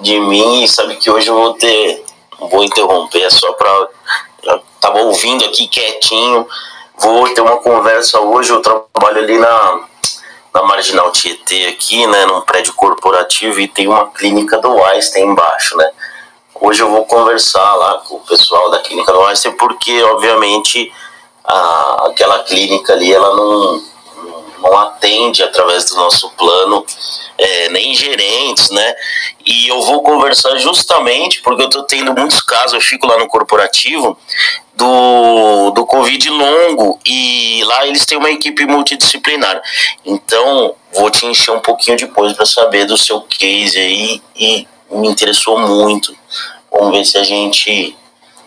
de mim e sabe que hoje eu vou ter. Vou interromper, é só para. Tava ouvindo aqui quietinho. Vou ter uma conversa hoje. Eu trabalho ali na, na Marginal Tietê, aqui, né, num prédio corporativo, e tem uma clínica do Einstein embaixo, né? Hoje eu vou conversar lá com o pessoal da clínica do Einstein, porque, obviamente, a, aquela clínica ali, ela não não atende através do nosso plano, é, nem gerentes, né? E eu vou conversar justamente porque eu tô tendo muitos casos, eu fico lá no corporativo, do, do Covid longo e lá eles têm uma equipe multidisciplinar. Então, vou te encher um pouquinho depois para saber do seu case aí e me interessou muito. Vamos ver se a gente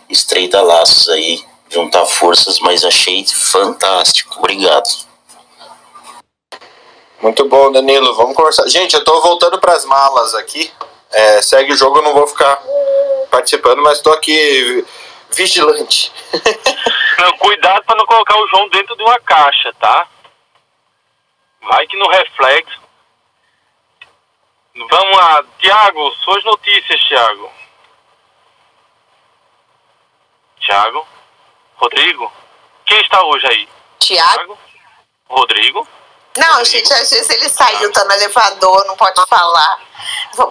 estreita laços aí, juntar forças, mas achei fantástico. Obrigado. Muito bom, Danilo. Vamos conversar. Gente, eu tô voltando para as malas aqui. É, segue o jogo, eu não vou ficar participando, mas tô aqui vigilante. não, cuidado para não colocar o João dentro de uma caixa, tá? Vai que no reflexo. Vamos lá, Tiago, suas notícias, Tiago. Tiago? Rodrigo? Quem está hoje aí? Tiago? Rodrigo? Não, gente, às vezes ele saiu, tá no elevador, não pode falar.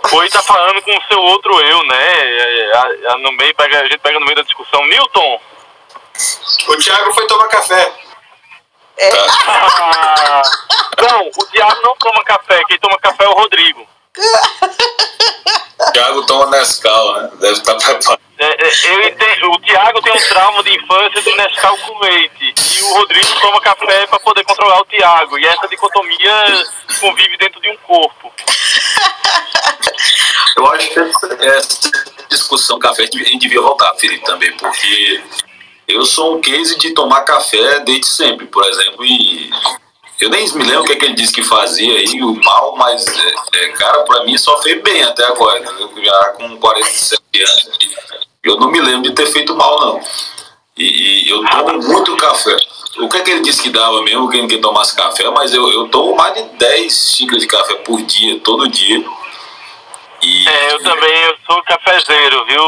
Foi tá falando com o seu outro eu, né? No meio, pega, a gente pega no meio da discussão. Milton! O Thiago foi tomar café. É. Ah, não, o Thiago não toma café, quem toma café é o Rodrigo. Thiago toma Nescau, né? Deve estar tá preparado. É, é, o Tiago tem um trauma de infância do Nescau com leite. E o Rodrigo toma café para poder controlar o Tiago. E essa dicotomia convive dentro de um corpo. Eu acho que essa discussão café a gente devia voltar, Felipe, também, porque eu sou um case de tomar café desde sempre, por exemplo, e eu nem me lembro o que, é que ele disse que fazia aí, o mal, mas, é, é, cara, pra mim só fez bem até agora, né? já com 47 anos, eu não me lembro de ter feito mal, não. E, e eu tomo muito café. O que é que ele disse que dava mesmo, que tomasse café, mas eu, eu tomo mais de 10 xícaras de café por dia, todo dia. E... É, eu também eu sou cafezeiro, viu?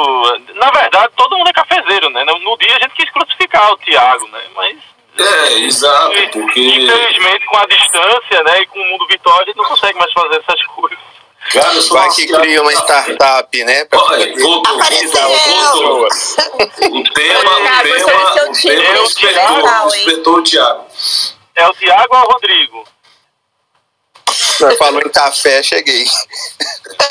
Na verdade, todo mundo é cafezeiro, né? No dia a gente quis crucificar o Tiago, né? Mas é, exato, porque... Infelizmente, com a distância, né, e com o mundo virtual, a gente não consegue mais fazer essas coisas. Cara, Vai que cria uma startup, né? Pra Olha, voltou, voltou, voltou. O tema, o tema, o tema despertou, despertou o Thiago. É o Thiago ou o Rodrigo? falou em café, cheguei.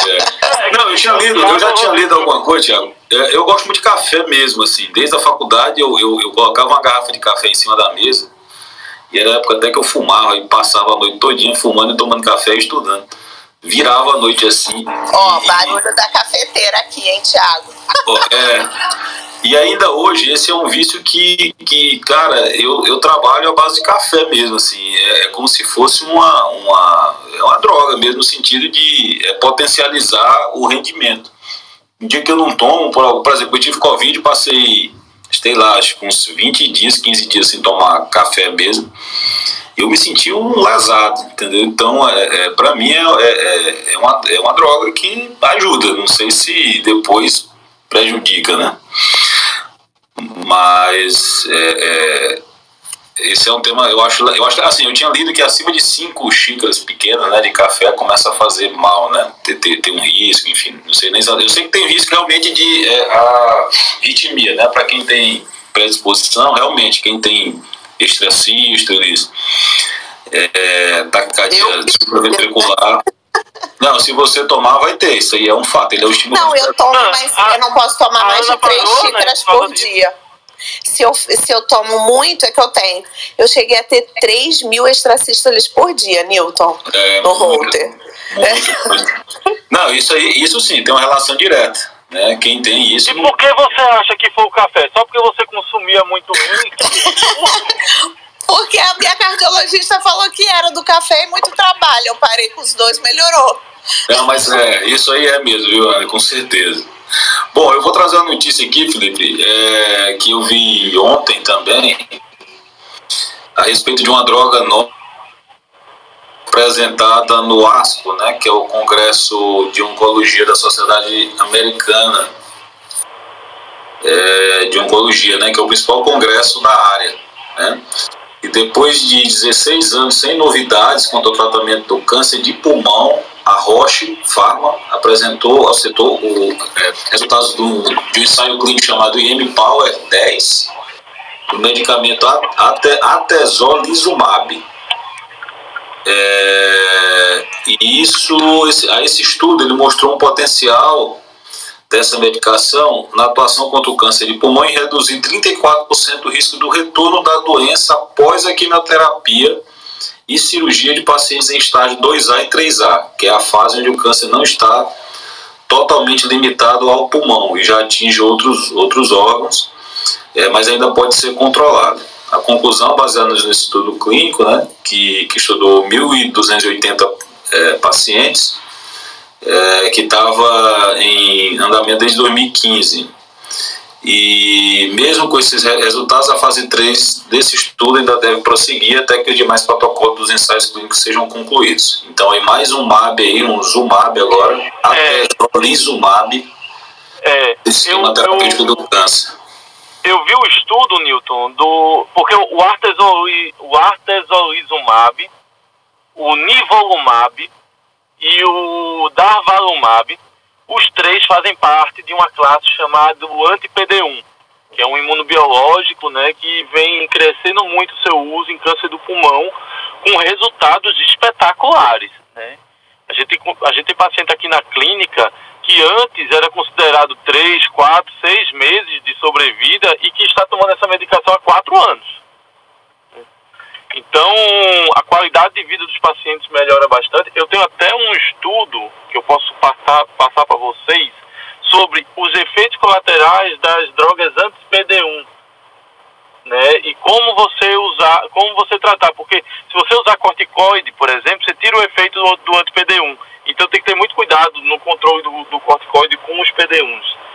É. Não, eu tinha lido, eu já tinha lido alguma coisa, Thiago. Eu gosto muito de café mesmo, assim. Desde a faculdade eu, eu, eu colocava uma garrafa de café em cima da mesa. E era a época até que eu fumava e passava a noite todinha fumando e tomando café e estudando. Virava a noite assim. Ó, oh, e... barulho da cafeteira aqui, hein, Thiago? Oh, é. E ainda hoje, esse é um vício que, que cara, eu, eu trabalho à base de café mesmo, assim. É, é como se fosse uma, uma, é uma droga mesmo, no sentido de é, potencializar o rendimento. Um dia que eu não tomo, por, por exemplo, eu tive Covid, passei, sei lá, acho que uns 20 dias, 15 dias sem tomar café mesmo. Eu me senti um lesado, entendeu? Então, é, é, para mim, é, é, é, uma, é uma droga que ajuda. Não sei se depois prejudica, né? Mas é, é, esse é um tema, eu acho, eu acho, assim, eu tinha lido que acima de cinco xícaras pequenas, né, de café começa a fazer mal, né, ter, ter, ter um risco, enfim, não sei nem, eu sei que tem risco realmente de é, a ritmia, né, para quem tem predisposição, realmente, quem tem extracístoles, é, taquicardia supraventricular, não, se você tomar, vai ter. Isso aí é um fato. Ele é o estimulante. Não, eu tomo, mas a, eu não posso tomar mais de três parou, né, xícaras né? por dia. Se eu, se eu tomo muito, é que eu tenho. Eu cheguei a ter 3 mil extracístoles por dia, Newton, é, no Holter. É. Não, isso aí, isso sim, tem uma relação direta. Né? Quem tem isso. E por que você acha que foi o café? Só porque você consumia muito muito? Porque a minha cardiologista falou que era do café e muito trabalho. Eu parei com os dois, melhorou. Não, mas é, isso aí é mesmo, viu, Ana? Com certeza. Bom, eu vou trazer uma notícia aqui, Felipe, é, que eu vi ontem também, a respeito de uma droga nova apresentada no ASCO, né, que é o Congresso de Oncologia da Sociedade Americana é, de Oncologia, né, que é o principal congresso da área. Né? E depois de 16 anos sem novidades quanto ao tratamento do câncer de pulmão, a Roche Pharma apresentou ao setor o, é, resultados do, de um ensaio clínico chamado IM-Power 10, do medicamento atezolizumab. É, e isso, esse, a esse estudo ele mostrou um potencial dessa medicação na atuação contra o câncer de pulmão e reduzir 34% o risco do retorno da doença após a quimioterapia e cirurgia de pacientes em estágio 2A e 3A, que é a fase onde o câncer não está totalmente limitado ao pulmão e já atinge outros, outros órgãos, é, mas ainda pode ser controlado. A conclusão, baseada nesse estudo clínico, né, que, que estudou 1.280 é, pacientes, é, que estava em andamento desde 2015. E mesmo com esses resultados, a fase 3 desse estudo ainda deve prosseguir até que os demais protocolos dos ensaios clínicos sejam concluídos. Então, é mais um MAB aí, um ZUMAB agora, é. até Lizumab, é, sistema terapêutico do câncer. Eu vi o estudo, Newton, do, porque o, artesoli, o artesolizumab, o nivolumab e o Darvalumab, os três fazem parte de uma classe chamada anti-PD1, que é um imunobiológico né, que vem crescendo muito seu uso em câncer do pulmão, com resultados espetaculares. Né? A gente a gente tem paciente aqui na clínica que antes era considerado 3, 4, 6 meses de sobrevida e que está tomando essa medicação há 4 anos. Então, a qualidade de vida dos pacientes melhora bastante. Eu tenho até um estudo que eu posso passar, passar para vocês sobre os efeitos colaterais das drogas anti-PD1. Né? E como você usar, como você tratar, porque se você usar corticoide, por exemplo, você tira o efeito do, do anti-PD1. Então tem que ter muito cuidado no controle do, do corticoide com os PD1s.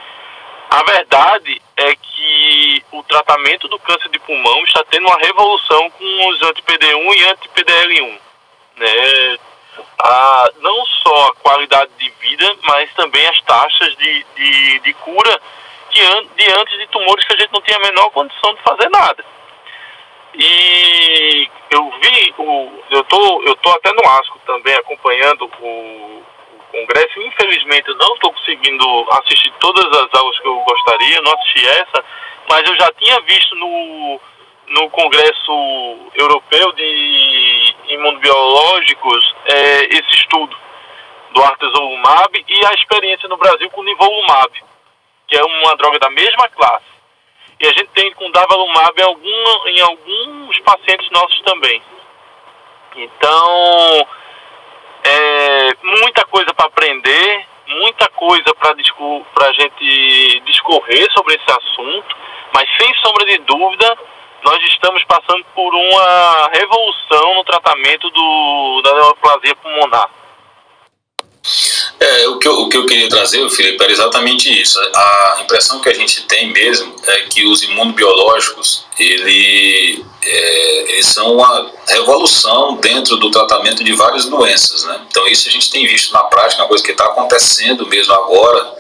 A verdade é que o tratamento do câncer de pulmão está tendo uma revolução com os anti-PD1 e anti-PDL1. Né? Não só a qualidade de vida, mas também as taxas de, de, de cura de, de antes de tumores que a gente não tinha a menor condição de fazer nada. E eu vi, o, eu tô, eu tô até no ASCO também acompanhando o, congresso. Infelizmente, eu não estou conseguindo assistir todas as aulas que eu gostaria, não assisti essa, mas eu já tinha visto no, no Congresso Europeu de Imunobiológicos é, esse estudo do artesolumab e a experiência no Brasil com o nivolumab, que é uma droga da mesma classe. E a gente tem com davalumab em, em alguns pacientes nossos também. Então, é, muita coisa para aprender, muita coisa para a gente discorrer sobre esse assunto, mas sem sombra de dúvida, nós estamos passando por uma revolução no tratamento do, da neoplasia pulmonar. É, o que, eu, o que eu queria trazer, Felipe, era exatamente isso. A impressão que a gente tem mesmo é que os imunobiológicos, ele, é, eles são uma revolução dentro do tratamento de várias doenças, né? Então isso a gente tem visto na prática, uma coisa que está acontecendo mesmo agora,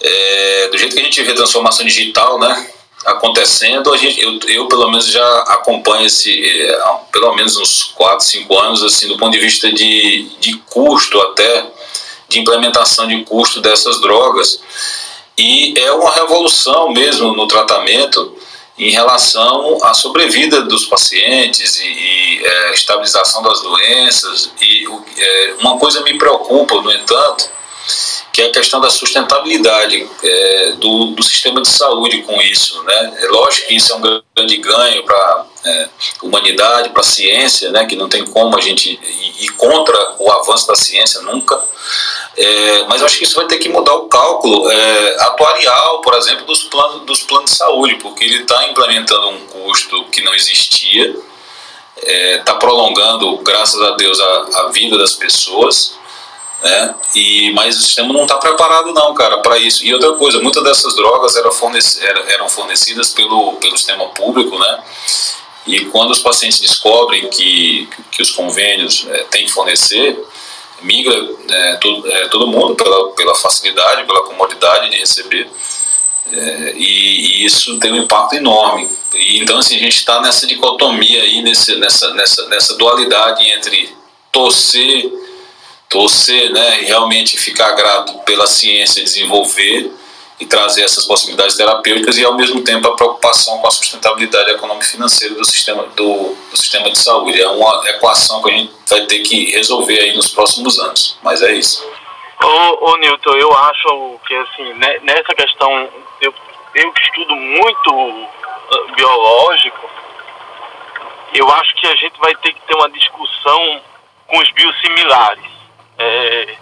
é, do jeito que a gente vê transformação digital, né? Acontecendo, a gente, eu, eu pelo menos já acompanho esse há pelo menos uns 4, 5 anos, assim, do ponto de vista de, de custo até, de implementação de custo dessas drogas. E é uma revolução mesmo no tratamento em relação à sobrevida dos pacientes e, e é, estabilização das doenças. E é, uma coisa me preocupa, no entanto, que é a questão da sustentabilidade é, do, do sistema de saúde com isso. Né? É lógico que isso é um grande ganho para a é, humanidade, para a ciência, né? que não tem como a gente ir, contra o avanço da ciência nunca, é, mas acho que isso vai ter que mudar o cálculo é, atuarial, por exemplo, dos planos, dos planos de saúde, porque ele está implementando um custo que não existia, está é, prolongando, graças a Deus, a, a vida das pessoas, né? E, mas o sistema não está preparado não, cara, para isso. E outra coisa, muitas dessas drogas eram, eram fornecidas pelo, pelo sistema público, né? E quando os pacientes descobrem que, que os convênios é, têm que fornecer, migra é, todo, é, todo mundo pela, pela facilidade, pela comodidade de receber. É, e, e, isso tem um impacto enorme. E, então, assim, a gente está nessa dicotomia aí, nesse, nessa, nessa, nessa dualidade entre torcer torcer né, e realmente ficar grato pela ciência desenvolver e trazer essas possibilidades terapêuticas e ao mesmo tempo a preocupação com a sustentabilidade econômica e financeira do sistema, do, do, sistema de saúde. É uma equação que a gente vai ter que resolver aí nos próximos anos, mas é isso. Ô, ô Newton, eu acho que assim, né, nessa questão, eu, eu estudo muito uh, biológico, eu acho que a gente vai ter que ter uma discussão com os biosimilares é,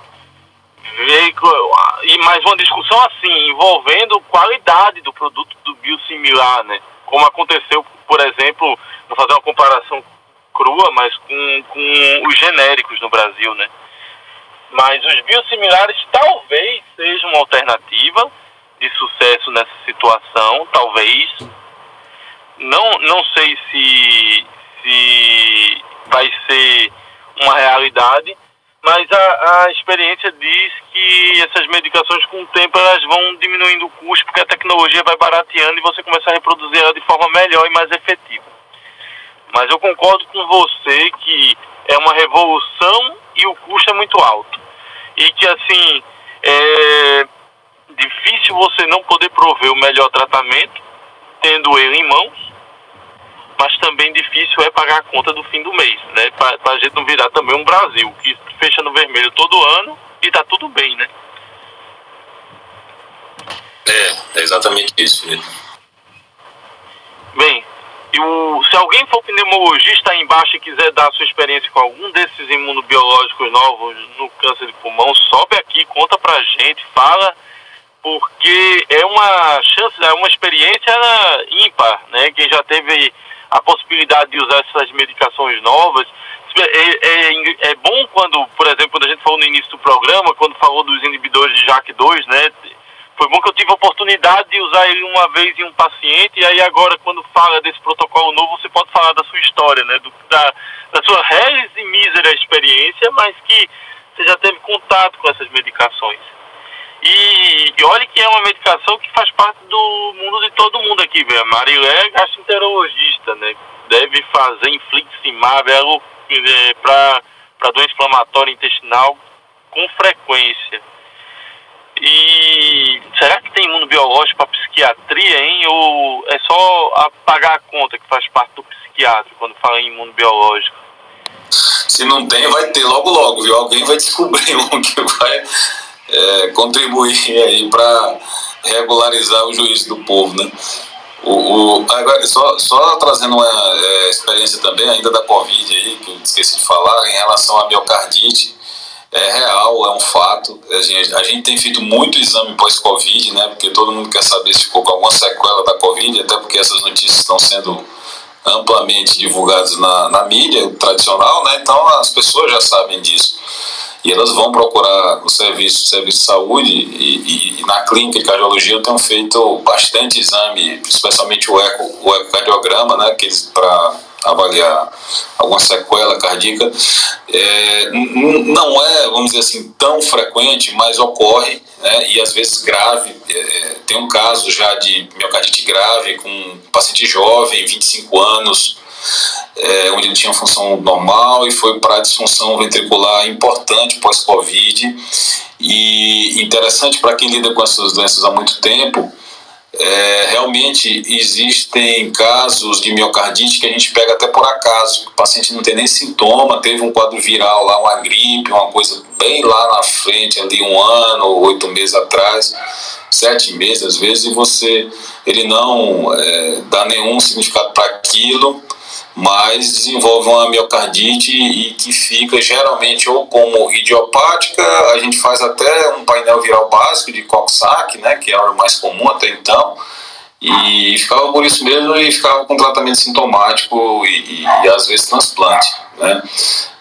e mais uma discussão assim, envolvendo qualidade do produto do biosimilar, né? Como aconteceu, por exemplo, vou fazer uma comparação crua, mas com, com os genéricos no Brasil, né? Mas os biosimilares talvez sejam uma alternativa de sucesso nessa situação, talvez. Não, não sei se, se vai ser uma realidade, mas a, a experiência diz que essas medicações com o tempo elas vão diminuindo o custo porque a tecnologia vai barateando e você começa a reproduzir ela de forma melhor e mais efetiva. Mas eu concordo com você que é uma revolução e o custo é muito alto. E que assim é difícil você não poder prover o melhor tratamento tendo ele em mãos mas também difícil é pagar a conta do fim do mês, né? Para a gente não virar também um Brasil que fecha no vermelho todo ano e tá tudo bem, né? É, é exatamente isso, filho. Bem, e o, se alguém for pneumologista aí embaixo e quiser dar a sua experiência com algum desses imunobiológicos novos no câncer de pulmão, sobe aqui, conta pra gente, fala, porque é uma chance, é uma experiência ímpar, né? Quem já teve a possibilidade de usar essas medicações novas. É, é, é bom quando, por exemplo, quando a gente falou no início do programa, quando falou dos inibidores de JAK2, né? Foi bom que eu tive a oportunidade de usar ele uma vez em um paciente, e aí agora, quando fala desse protocolo novo, você pode falar da sua história, né? Do, da, da sua reles e mísera experiência, mas que você já teve contato com essas medicações. E, e olhe que é uma medicação que faz parte do mundo de todo mundo aqui, velho. Marilé é gastroenterologista, né? Deve fazer infliximab é, para doença inflamatória intestinal com frequência. E será que tem imunobiológico para psiquiatria, hein? Ou é só pagar a conta que faz parte do psiquiatra quando fala em imunobiológico? Se não tem, vai ter logo logo, viu? Alguém vai descobrir um que vai é, contribuir aí para regularizar o juízo do povo, né? O, o, agora, só, só trazendo uma é, experiência também ainda da Covid aí, que eu esqueci de falar, em relação à miocardite, é real, é um fato. A gente, a gente tem feito muito exame pós-Covid, né? Porque todo mundo quer saber se ficou com alguma sequela da Covid, até porque essas notícias estão sendo amplamente divulgadas na, na mídia tradicional, né? Então as pessoas já sabem disso e elas vão procurar o serviço, o serviço de saúde e, e, e, na clínica de cardiologia eu tenho feito bastante exame, especialmente o, eco, o ecocardiograma, né, para avaliar alguma sequela cardíaca. É, não é, vamos dizer assim, tão frequente, mas ocorre, né, e às vezes grave. É, tem um caso já de miocardite grave com um paciente jovem, 25 anos, é, onde ele tinha função normal e foi para disfunção ventricular importante pós-Covid. E interessante para quem lida com essas doenças há muito tempo, é, realmente existem casos de miocardite que a gente pega até por acaso. O paciente não tem nem sintoma, teve um quadro viral lá, uma gripe, uma coisa bem lá na frente, ali um ano, oito meses atrás, sete meses às vezes, e você, ele não é, dá nenhum significado para aquilo mas desenvolve uma miocardite e que fica geralmente ou como idiopática, a gente faz até um painel viral básico de Coxsackie, né, que era o mais comum até então, e ficava por isso mesmo e ficava com tratamento sintomático e, e, e às vezes transplante. Né.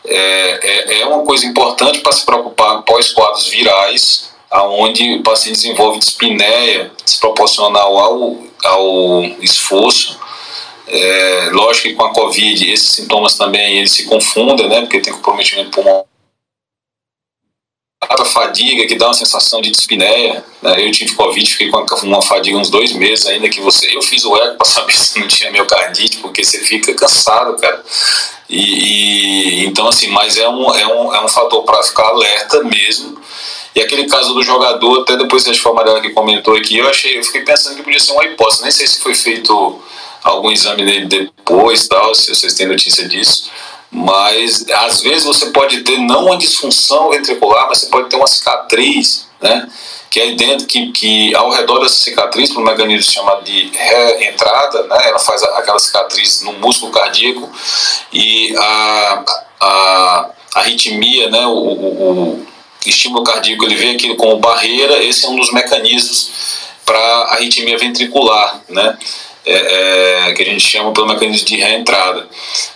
É, é, é uma coisa importante para se preocupar pós quadros virais, aonde o paciente desenvolve dispneia desproporcional ao, ao esforço, é, lógico que com a Covid esses sintomas também eles se confundem, né? Porque tem comprometimento pulmonar a fadiga que dá uma sensação de dispneia. Né? Eu tive Covid, fiquei com uma fadiga uns dois meses ainda que você. Eu fiz o eco para saber se não tinha miocardite, porque você fica cansado, cara. E, e então assim, mas é um, é um, é um fator para ficar alerta mesmo. E aquele caso do jogador, até depois a Amarela que comentou aqui, eu achei, eu fiquei pensando que podia ser uma hipótese. Nem sei se foi feito algum exame dele depois, tal, se vocês têm notícia disso. Mas às vezes você pode ter não uma disfunção ventricular, mas você pode ter uma cicatriz, né? Que é dentro que, que ao redor dessa cicatriz, por um mecanismo chamado de reentrada, né? Ela faz aquela cicatriz no músculo cardíaco e a, a, a arritmia, né? O, o, o estímulo cardíaco ele vem aqui como barreira. Esse é um dos mecanismos para arritmia ventricular, né? É, é, que a gente chama pelo mecanismo de reentrada.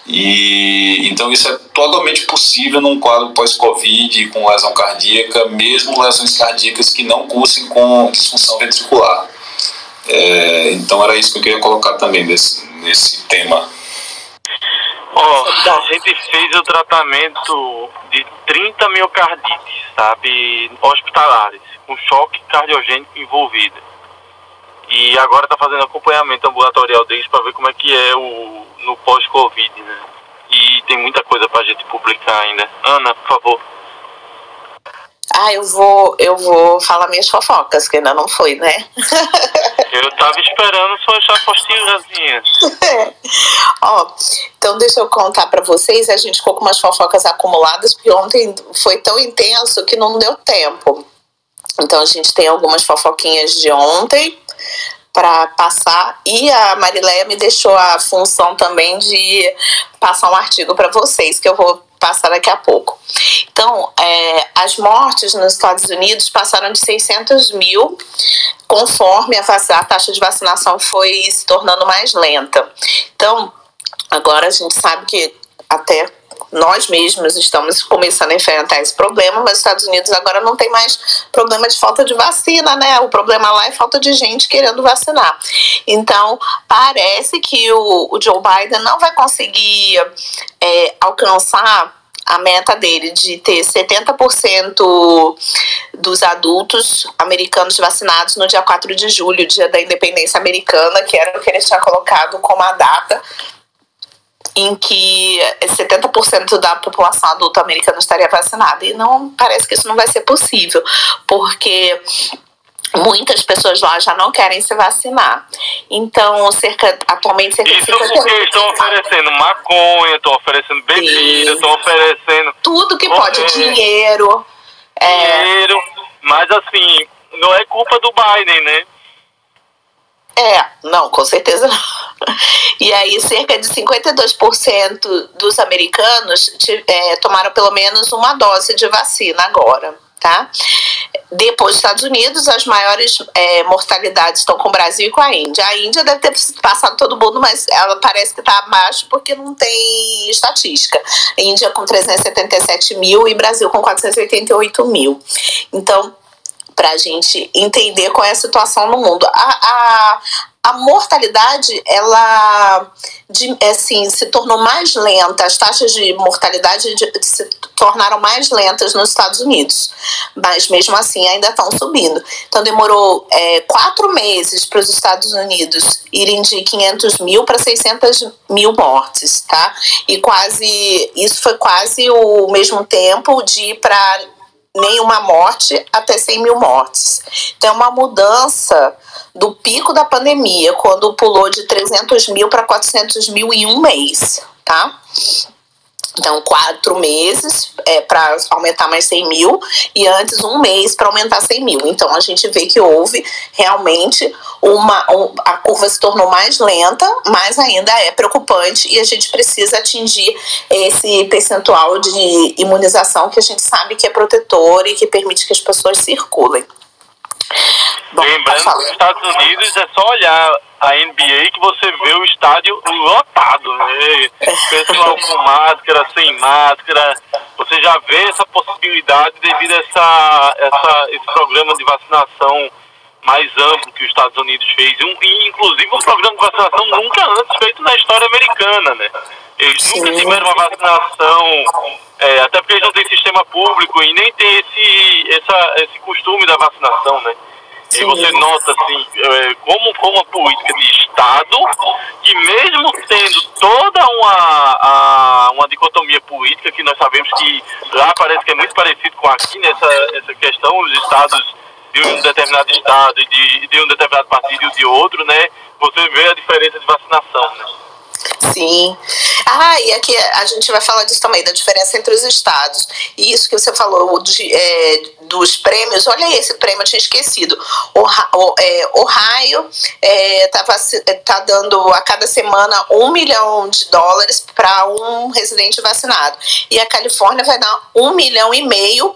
E então isso é totalmente possível num quadro pós-Covid com lesão cardíaca, mesmo lesões cardíacas que não cursem com disfunção ventricular. É, então era isso que eu queria colocar também desse, nesse tema. Oh, a gente fez o tratamento de 30 miocardites, sabe, hospitalares, com choque cardiogênico envolvido. E agora está fazendo acompanhamento ambulatorial deles para ver como é que é o no pós-Covid, né? E tem muita coisa para a gente publicar ainda. Ana, por favor. Ah, eu vou, eu vou falar minhas fofocas, que ainda não foi, né? eu tava esperando suas apostilhazinhas. Ó, então deixa eu contar para vocês, a gente ficou com umas fofocas acumuladas, porque ontem foi tão intenso que não deu tempo. Então a gente tem algumas fofoquinhas de ontem para passar e a Marileia me deixou a função também de passar um artigo para vocês que eu vou passar daqui a pouco. Então, é, as mortes nos Estados Unidos passaram de 600 mil, conforme a, a taxa de vacinação foi se tornando mais lenta. Então, agora a gente sabe que até nós mesmos estamos começando a enfrentar esse problema, mas os Estados Unidos agora não tem mais problema de falta de vacina, né? O problema lá é falta de gente querendo vacinar. Então, parece que o, o Joe Biden não vai conseguir é, alcançar a meta dele de ter 70% dos adultos americanos vacinados no dia 4 de julho, dia da independência americana, que era o que ele tinha colocado como a data em que 70% da população adulta americana estaria vacinada. E não parece que isso não vai ser possível, porque muitas pessoas lá já não querem se vacinar. Então, cerca atualmente cerca Isso de 50 porque estão oferecendo maconha, estão oferecendo bebida, estão oferecendo tudo que pode, dinheiro. É. Dinheiro, é... mas assim, não é culpa do Biden, né? É, não, com certeza não. E aí, cerca de 52% dos americanos é, tomaram pelo menos uma dose de vacina agora, tá? Depois dos Estados Unidos, as maiores é, mortalidades estão com o Brasil e com a Índia. A Índia deve ter passado todo mundo, mas ela parece que está abaixo porque não tem estatística. Índia com 377 mil e Brasil com 488 mil. Então, para a gente entender qual é a situação no mundo. A, a, a mortalidade, ela de, assim, se tornou mais lenta, as taxas de mortalidade de, se tornaram mais lentas nos Estados Unidos, mas mesmo assim ainda estão subindo. Então demorou é, quatro meses para os Estados Unidos irem de 500 mil para 600 mil mortes, tá? E quase, isso foi quase o mesmo tempo de ir para nenhuma morte até 100 mil mortes. Então, é uma mudança do pico da pandemia, quando pulou de 300 mil para 400 mil em um mês, tá? Então, quatro meses é, para aumentar mais 100 mil e antes um mês para aumentar 100 mil. Então, a gente vê que houve realmente uma. Um, a curva se tornou mais lenta, mas ainda é preocupante e a gente precisa atingir esse percentual de imunização que a gente sabe que é protetor e que permite que as pessoas circulem. Bom, Lembrando que nos Estados Unidos é só olhar a NBA que você vê o estádio lotado, né? Pessoal com máscara, sem máscara. Você já vê essa possibilidade devido a essa, essa, esse programa de vacinação mais amplo que os Estados Unidos fez. Um, e, inclusive um programa de vacinação nunca antes feito na história americana, né? Eles Sim. nunca tiveram uma vacinação, é, até porque eles não têm sistema público e nem tem esse, essa, esse costume da vacinação, né? E você nota assim, é, como, como a política de Estado, que mesmo tendo toda uma, a, uma dicotomia política, que nós sabemos que lá parece que é muito parecido com aqui nessa essa questão, os estados de um determinado estado e de, de um determinado partido e de outro, né? Você vê a diferença de vacinação, né? Sim. Ah, e aqui a gente vai falar disso também, da diferença entre os estados. E isso que você falou de, é, dos prêmios, olha esse prêmio, eu tinha esquecido. É, Ohio é, tava, tá dando a cada semana um milhão de dólares para um residente vacinado. E a Califórnia vai dar um milhão e meio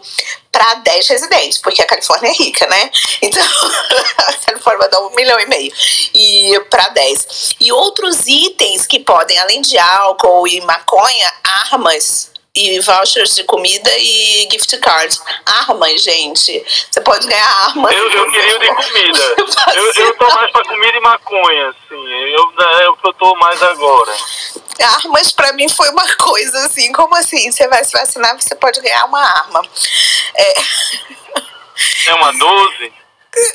para 10 residentes, porque a Califórnia é rica, né? Então, a Califórnia dar um milhão e meio e para 10. E outros itens que podem, além de álcool e maconha, armas e vouchers de comida e gift cards. Armas, gente. Você pode ganhar armas. Eu, eu queria o de comida. eu, eu tô mais pra comida e maconha, assim. Eu, é o que eu tô mais agora. Armas pra mim foi uma coisa assim, como assim? Você vai se vacinar, você pode ganhar uma arma. É, é uma 12?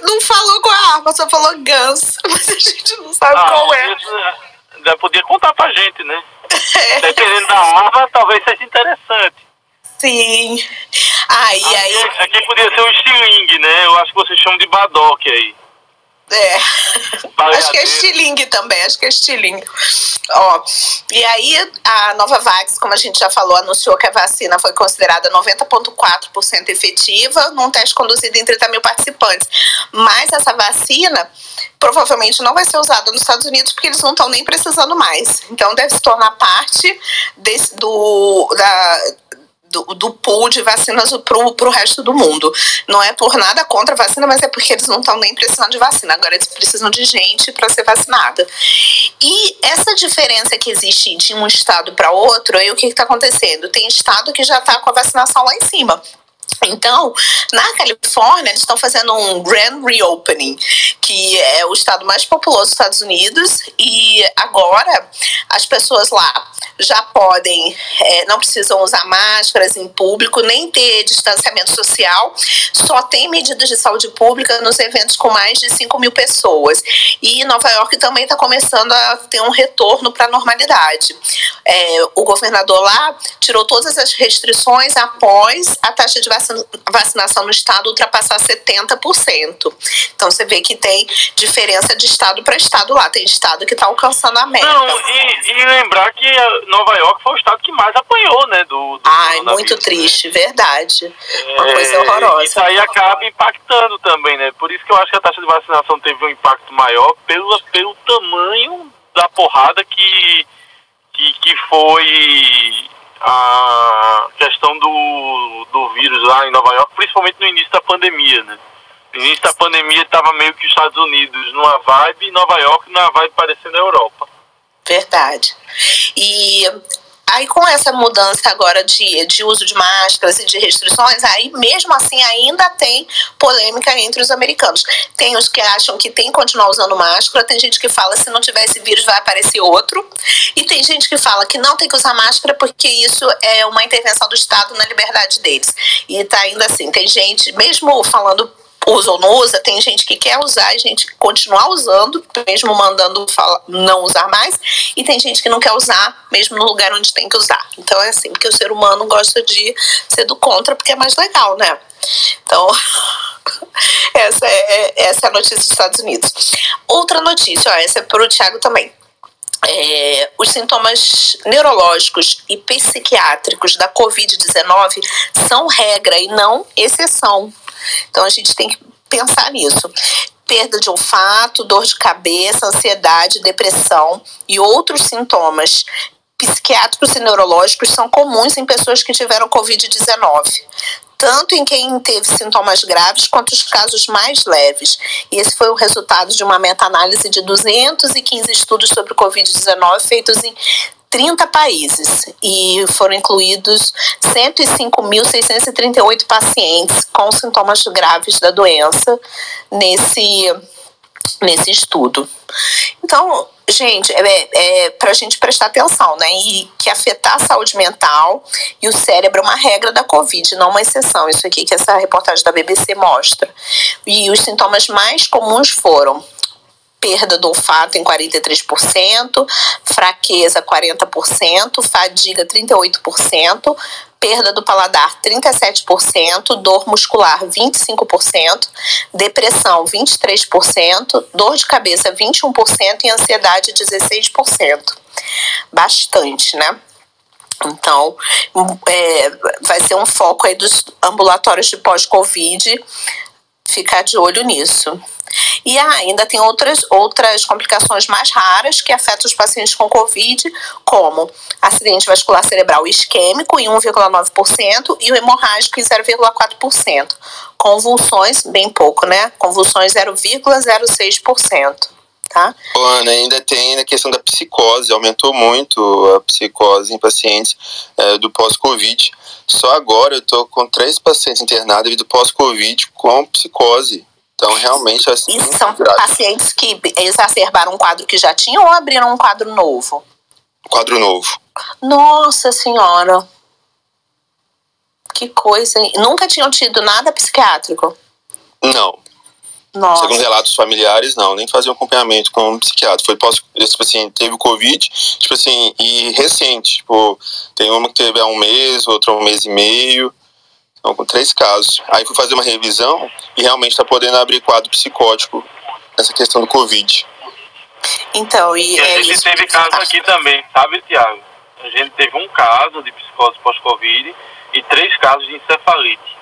Não falou com a arma, só falou guns. Mas a gente não sabe ah, qual é. Já podia contar pra gente, né? Dependendo da arma, talvez seja interessante. Sim. Ah, e aí. Aqui, aqui podia ser o estilingue, né? Eu acho que vocês chamam de badoque aí. É. Acho que é estilingue também, acho que é estilingue. Ó, e aí a Novavax, como a gente já falou, anunciou que a vacina foi considerada 90,4% efetiva num teste conduzido em 30 mil participantes. Mas essa vacina provavelmente não vai ser usada nos Estados Unidos porque eles não estão nem precisando mais. Então deve se tornar parte desse, do, da, do, do pool de vacinas para o resto do mundo. Não é por nada contra a vacina, mas é porque eles não estão nem precisando de vacina. Agora eles precisam de gente para ser vacinada. E essa diferença que existe de um estado para outro, aí o que está acontecendo? Tem estado que já está com a vacinação lá em cima. Então, na Califórnia, eles estão fazendo um Grand Reopening, que é o estado mais populoso dos Estados Unidos, e agora as pessoas lá já podem, é, não precisam usar máscaras em público, nem ter distanciamento social, só tem medidas de saúde pública nos eventos com mais de 5 mil pessoas. E Nova York também está começando a ter um retorno para a normalidade. É, o governador lá tirou todas as restrições após a taxa de vacinação no estado ultrapassar 70%. Então você vê que tem diferença de estado para estado lá. Tem estado que está alcançando a meta. Não, e, e, lembrar que Nova York foi o estado que mais apanhou, né? Do, do Ai, muito né? triste, né? verdade. Uma é, coisa horrorosa. Isso aí acaba impactando também, né? Por isso que eu acho que a taxa de vacinação teve um impacto maior pelo, pelo tamanho da porrada que, que, que foi a questão do, do vírus lá em Nova York, principalmente no início da pandemia, né? No início da pandemia estava meio que os Estados Unidos numa vibe e Nova York numa vibe parecendo a Europa. Verdade. E Aí, com essa mudança agora de, de uso de máscaras e de restrições, aí mesmo assim ainda tem polêmica entre os americanos. Tem os que acham que tem que continuar usando máscara, tem gente que fala se não tiver esse vírus vai aparecer outro, e tem gente que fala que não tem que usar máscara porque isso é uma intervenção do Estado na liberdade deles. E tá ainda assim, tem gente, mesmo falando usa ou não usa, tem gente que quer usar e gente continuar usando, mesmo mandando não usar mais, e tem gente que não quer usar, mesmo no lugar onde tem que usar. Então é assim, porque o ser humano gosta de ser do contra, porque é mais legal, né? Então, essa é, essa é a notícia dos Estados Unidos. Outra notícia, ó, essa é para o Thiago também. É, os sintomas neurológicos e psiquiátricos da Covid-19 são regra e não exceção. Então a gente tem que pensar nisso. Perda de olfato, dor de cabeça, ansiedade, depressão e outros sintomas psiquiátricos e neurológicos são comuns em pessoas que tiveram Covid-19 tanto em quem teve sintomas graves quanto os casos mais leves. E esse foi o resultado de uma meta-análise de 215 estudos sobre Covid-19 feitos em 30 países e foram incluídos 105.638 pacientes com sintomas graves da doença nesse, nesse estudo. Então, gente, é, é para a gente prestar atenção, né? E que afetar a saúde mental e o cérebro é uma regra da Covid, não uma exceção. Isso aqui que essa reportagem da BBC mostra. E os sintomas mais comuns foram perda do olfato em 43%, fraqueza 40%, fadiga 38%, perda do paladar 37%, dor muscular 25%, depressão 23%, dor de cabeça 21% e ansiedade 16%. Bastante, né? Então, é, vai ser um foco aí dos ambulatórios de pós-Covid, ficar de olho nisso. E ainda tem outras, outras complicações mais raras que afetam os pacientes com Covid, como acidente vascular cerebral isquêmico em 1,9% e o hemorrágico em 0,4%. Convulsões, bem pouco, né? Convulsões 0,06%. Tá? Ana, ainda tem a questão da psicose, aumentou muito a psicose em pacientes é, do pós-Covid. Só agora eu estou com três pacientes internados devido pós-Covid com psicose. Então, realmente, assim. E são grave. pacientes que exacerbaram um quadro que já tinham ou abriram um quadro novo? Quadro novo. Nossa Senhora! Que coisa, hein? Nunca tinham tido nada psiquiátrico? Não. Nossa. Segundo relatos familiares, não, nem faziam acompanhamento com um psiquiatra. Foi pós, tipo assim, teve o Covid, tipo assim, e recente, tipo, tem uma que teve há um mês, outra há um mês e meio. Então, com três casos. Aí fui fazer uma revisão e realmente está podendo abrir quadro psicótico nessa questão do Covid. Então, e, e a é gente isso. teve caso aqui também, sabe, Tiago? A gente teve um caso de psicose pós-Covid e três casos de encefalite.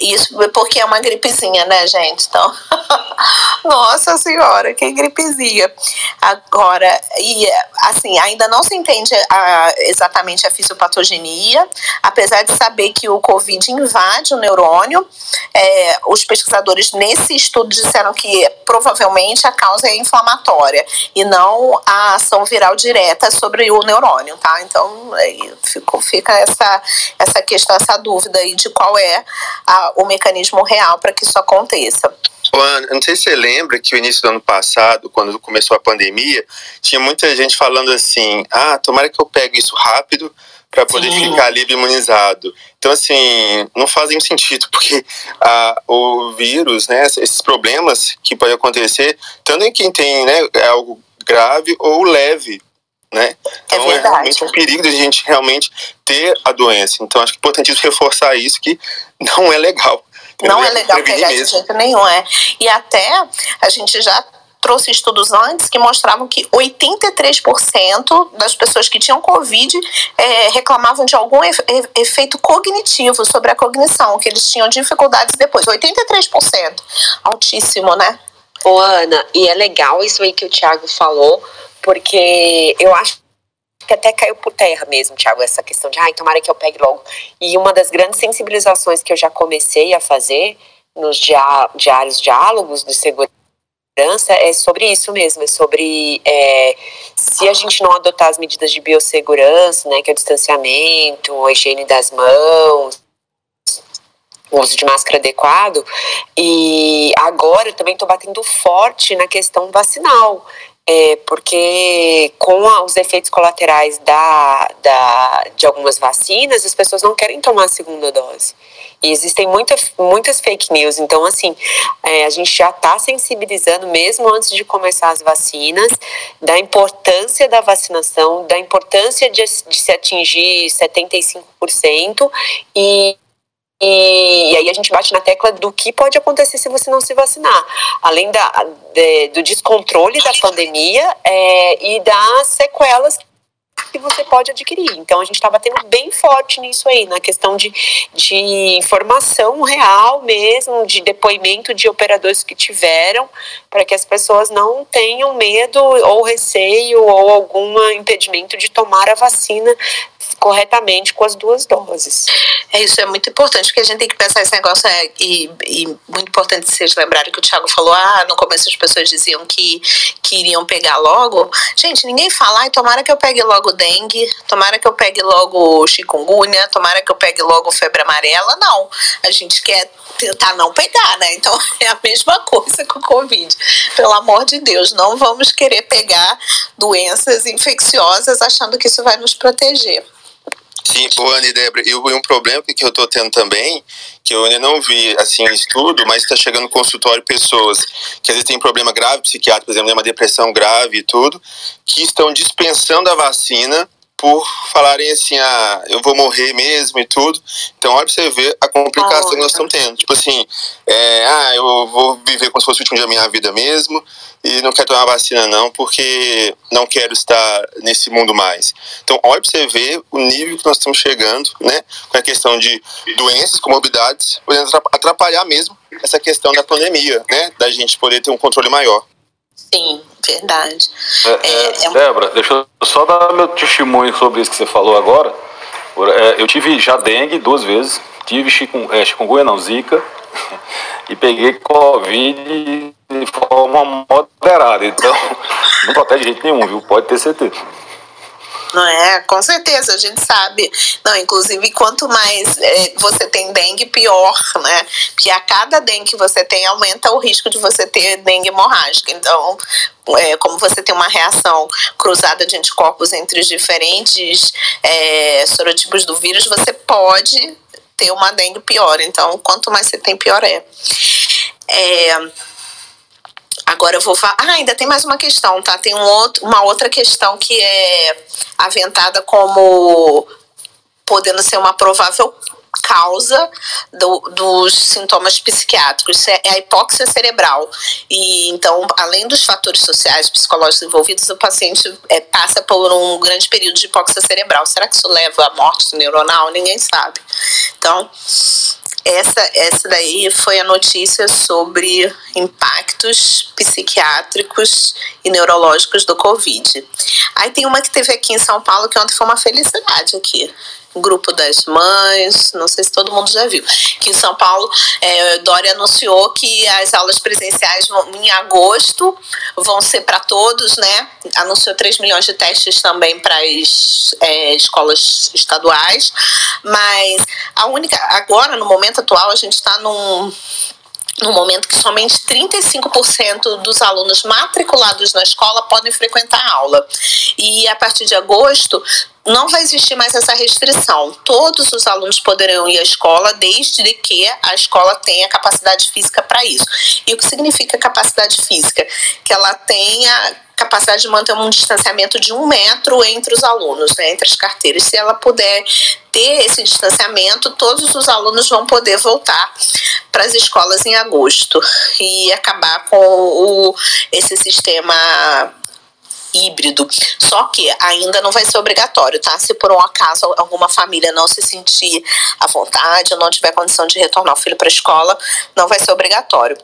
Isso porque é uma gripezinha, né, gente? Então, nossa senhora, que gripezinha. Agora, e assim, ainda não se entende a, exatamente a fisiopatogenia, apesar de saber que o Covid invade o neurônio. É, os pesquisadores nesse estudo disseram que provavelmente a causa é inflamatória e não a ação viral direta sobre o neurônio, tá? Então, aí fica, fica essa, essa questão, essa dúvida aí de qual é a, o mecanismo real para que isso aconteça. Ana, não sei se você lembra que o início do ano passado, quando começou a pandemia, tinha muita gente falando assim: ah, tomara que eu pegue isso rápido para poder Sim. ficar livre imunizado. Então, assim, não faz nenhum sentido, porque ah, o vírus, né, esses problemas que podem acontecer, tanto em quem tem né, algo grave ou leve, né? Então é, é, realmente um perigo de a gente realmente ter a doença. Então acho que é importantíssimo reforçar isso que não é legal. Não é legal pegar de jeito nenhum, é. E até a gente já trouxe estudos antes que mostravam que 83% das pessoas que tinham Covid é, reclamavam de algum efeito cognitivo sobre a cognição, que eles tinham dificuldades depois. 83%. Altíssimo, né? Ô, Ana, e é legal isso aí que o Thiago falou, porque eu acho que até caiu por terra mesmo, Thiago, essa questão de, ai, tomara que eu pegue logo. E uma das grandes sensibilizações que eu já comecei a fazer nos diários diálogos de segurança é sobre isso mesmo, é sobre é, se a gente não adotar as medidas de biossegurança, né, que é o distanciamento, a higiene das mãos, o uso de máscara adequado, e agora eu também estou batendo forte na questão vacinal. É, porque com os efeitos colaterais da, da, de algumas vacinas, as pessoas não querem tomar a segunda dose. E existem muita, muitas fake news. Então, assim, é, a gente já está sensibilizando, mesmo antes de começar as vacinas, da importância da vacinação, da importância de, de se atingir 75% e e, e, aí a gente bate na tecla do que pode acontecer se você não se vacinar. Além da, de, do descontrole da pandemia é, e das sequelas que você pode adquirir. Então a gente está batendo bem forte nisso aí, na questão de, de informação real mesmo, de depoimento de operadores que tiveram, para que as pessoas não tenham medo ou receio ou algum impedimento de tomar a vacina corretamente com as duas doses. É isso, é muito importante, porque a gente tem que pensar esse negócio, é, e, e muito importante vocês lembrarem que o Thiago falou, ah, no começo as pessoas diziam que, que iriam pegar logo. Gente, ninguém fala, ai, tomara que eu pegue logo dengue, tomara que eu pegue logo chikungunya, tomara que eu pegue logo febre amarela. Não, a gente quer tentar não pegar, né? Então é a mesma coisa com o Covid. Pelo amor de Deus, não vamos querer pegar doenças infecciosas achando que isso vai nos proteger. Sim, o e Débora, e um problema que eu estou tendo também, que eu ainda não vi assim estudo, mas está chegando no consultório pessoas que às vezes têm problema grave psiquiátrico, por exemplo, uma depressão grave e tudo, que estão dispensando a vacina por falarem assim, ah, eu vou morrer mesmo e tudo. Então, olha pra você ver a complicação oh, que nós estamos tendo. Tipo assim, é, ah, eu vou viver como se fosse o último dia da minha vida mesmo e não quero tomar vacina não, porque não quero estar nesse mundo mais. Então, olha pra você ver o nível que nós estamos chegando, né, com a questão de doenças, comorbidades, podendo atrapalhar mesmo essa questão da pandemia, né, da gente poder ter um controle maior. Sim, verdade. É, é, é, Débora, deixa eu só dar meu testemunho sobre isso que você falou agora. É, eu tive já dengue duas vezes, tive chikung, é, chikungunya não, zika, e peguei Covid de forma moderada. Então, não protege de jeito nenhum, viu? Pode ter certeza. Não é? Com certeza, a gente sabe. Não, inclusive, quanto mais é, você tem dengue, pior, né? Porque a cada dengue que você tem, aumenta o risco de você ter dengue hemorrágica. Então, é, como você tem uma reação cruzada de anticorpos entre os diferentes é, sorotipos do vírus, você pode ter uma dengue pior. Então, quanto mais você tem, pior é. É Agora eu vou falar. Ah, ainda tem mais uma questão, tá? Tem um outro, uma outra questão que é aventada como podendo ser uma provável causa do, dos sintomas psiquiátricos, é a hipóxia cerebral. E então, além dos fatores sociais, psicológicos envolvidos, o paciente é, passa por um grande período de hipóxia cerebral. Será que isso leva à morte neuronal? Ninguém sabe. Então, essa, essa daí foi a notícia sobre impactos psiquiátricos e neurológicos do Covid. Aí tem uma que teve aqui em São Paulo, que ontem foi uma felicidade aqui grupo das mães, não sei se todo mundo já viu, que em São Paulo, é, Dória anunciou que as aulas presenciais em agosto vão ser para todos, né? Anunciou 3 milhões de testes também para as é, escolas estaduais, mas a única, agora, no momento atual, a gente está num no momento que somente 35% dos alunos matriculados na escola podem frequentar a aula. E a partir de agosto, não vai existir mais essa restrição. Todos os alunos poderão ir à escola desde que a escola tenha capacidade física para isso. E o que significa capacidade física? Que ela tenha capacidade de manter um distanciamento de um metro entre os alunos, né, entre as carteiras. Se ela puder ter esse distanciamento, todos os alunos vão poder voltar para as escolas em agosto e acabar com o, esse sistema híbrido. Só que ainda não vai ser obrigatório, tá? Se por um acaso alguma família não se sentir à vontade ou não tiver condição de retornar o filho para a escola, não vai ser obrigatório.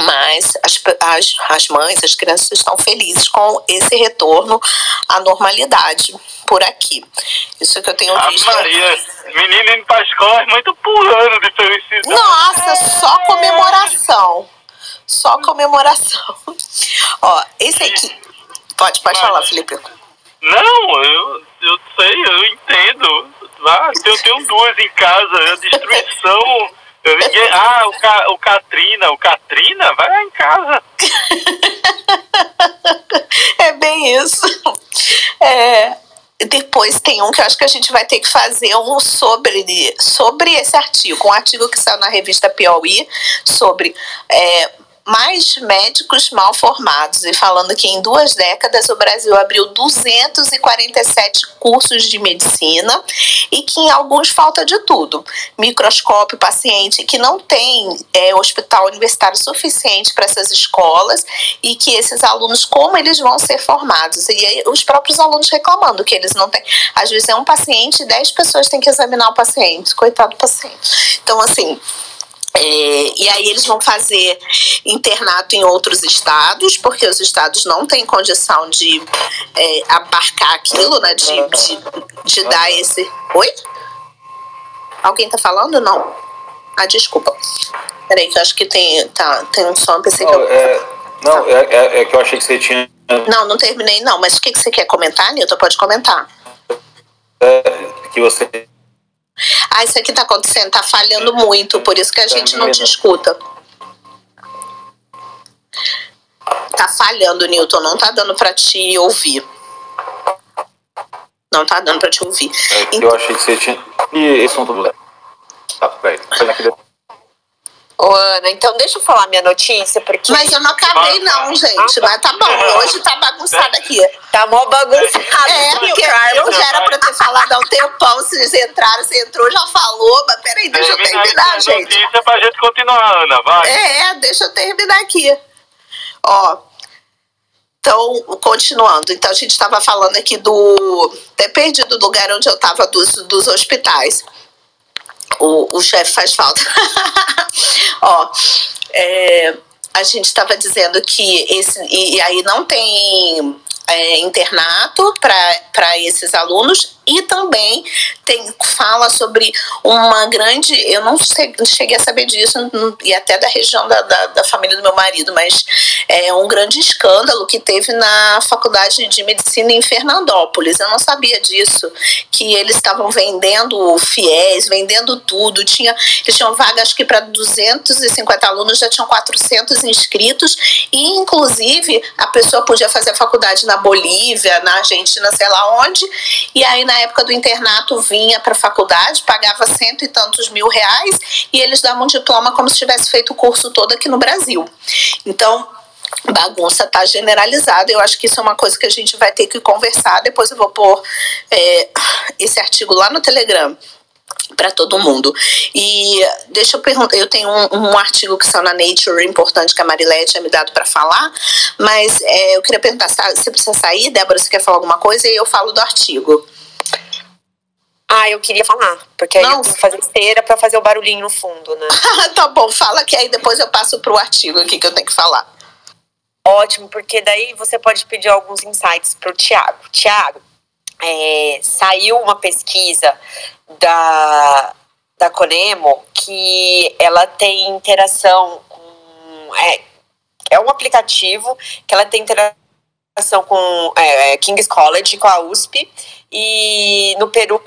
Mas as, as, as mães, as crianças estão felizes com esse retorno à normalidade por aqui. Isso que eu tenho ah, visto. Maria, menino indo para a escola é muito pulando de felicidade. Nossa, é. só comemoração. Só comemoração. Ó, esse aqui. Pode, pode falar, Felipe. Não, eu, eu sei, eu entendo. Ah, eu tenho duas em casa, a destruição. Eu ah, o, Ca, o Katrina, o Katrina, vai lá em casa. é bem isso. É, depois tem um que eu acho que a gente vai ter que fazer um sobre, sobre esse artigo, um artigo que saiu na revista Piauí sobre é, mais médicos mal formados e falando que em duas décadas o Brasil abriu 247 cursos de medicina e que em alguns falta de tudo. Microscópio, paciente que não tem é, hospital universitário suficiente para essas escolas e que esses alunos, como eles vão ser formados? E aí, os próprios alunos reclamando que eles não têm. Às vezes é um paciente e 10 pessoas têm que examinar o paciente, coitado do paciente. Então, assim, é, e aí eles vão fazer internato em outros estados, porque os estados não têm condição de é, abarcar aquilo, né? De, de, de dar esse. Oi? Alguém tá falando? Não. Ah, desculpa. Peraí, que eu acho que tem, tá, tem um som, pensei não, que eu. É, não, tá. é, é, que eu achei que você tinha. Não, não terminei, não. Mas o que, que você quer comentar, Nilton? Pode comentar. É, que você ah, isso aqui tá acontecendo, tá falhando muito, por isso que a gente não te escuta. Tá falhando, Newton, não tá dando para te ouvir. Não tá dando para te ouvir. É, então... Eu achei que você tinha. E esse é um problema. Tá, peraí. Ô, Ana, então deixa eu falar minha notícia, porque. Mas eu não acabei, não, gente. Mas tá bom, hoje tá bagunçado aqui. Tá mó bagunçado. É, porque eu já era pra ter falado há um tempão. Vocês entraram, você entrou, já falou. Mas peraí, deixa eu terminar, gente. Notícia pra gente continuar, Ana, vai. É, deixa eu terminar aqui. Ó. Então, continuando. Então, a gente estava falando aqui do. Até perdido do lugar onde eu estava dos, dos hospitais. O, o chefe faz falta. Ó, é, a gente estava dizendo que esse. E, e aí não tem é, internato para esses alunos e também tem fala sobre uma grande eu não cheguei a saber disso e até da região da, da, da, família do meu marido mas é um grande escândalo que teve na faculdade de medicina em Fernandópolis. Eu não sabia disso que eles estavam vendendo fiéis vendendo tudo tinha eles tinham vaga acho que para 250 alunos já tinham 400 inscritos e inclusive a pessoa podia fazer a faculdade na Bolívia na Argentina sei lá onde e aí na época do internato vinha para a faculdade, pagava cento e tantos mil reais e eles davam um diploma como se tivesse feito o curso todo aqui no Brasil. Então, bagunça tá generalizada. Eu acho que isso é uma coisa que a gente vai ter que conversar. Depois eu vou pôr é, esse artigo lá no Telegram para todo mundo. E deixa eu perguntar, eu tenho um, um, artigo que saiu na Nature importante que a Marilé tinha me dado para falar, mas é, eu queria perguntar, você precisa sair, Débora, você quer falar alguma coisa? E eu falo do artigo. Ah, eu queria falar, porque aí Não. eu tenho que fazer esteira para fazer o barulhinho no fundo, né? tá bom, fala que aí depois eu passo pro artigo aqui que eu tenho que falar. Ótimo, porque daí você pode pedir alguns insights pro Tiago. Tiago, é, saiu uma pesquisa da, da Conemo que ela tem interação com. É, é um aplicativo que ela tem interação com é, King's College, com a USP, e no Peru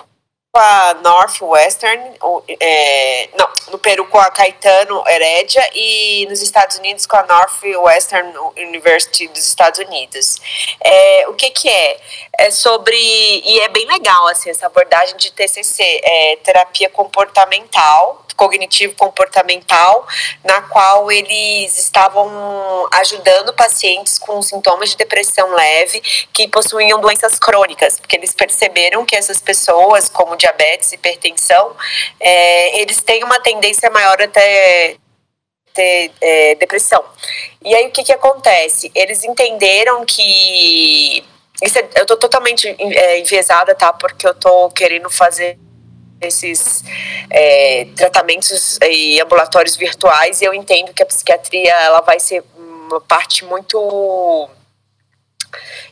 com a Northwestern, é, não, no Peru com a Caetano Heredia e nos Estados Unidos com a Northwestern University dos Estados Unidos. É, o que que é? É sobre, e é bem legal assim, essa abordagem de TCC, é terapia comportamental, cognitivo comportamental, na qual eles estavam ajudando pacientes com sintomas de depressão leve que possuíam doenças crônicas, porque eles perceberam que essas pessoas, como diabetes, hipertensão, é, eles têm uma tendência maior até ter é, depressão. E aí o que, que acontece? Eles entenderam que. É, eu tô totalmente é, enviesada, tá? Porque eu tô querendo fazer esses é, tratamentos e ambulatórios virtuais e eu entendo que a psiquiatria ela vai ser uma parte muito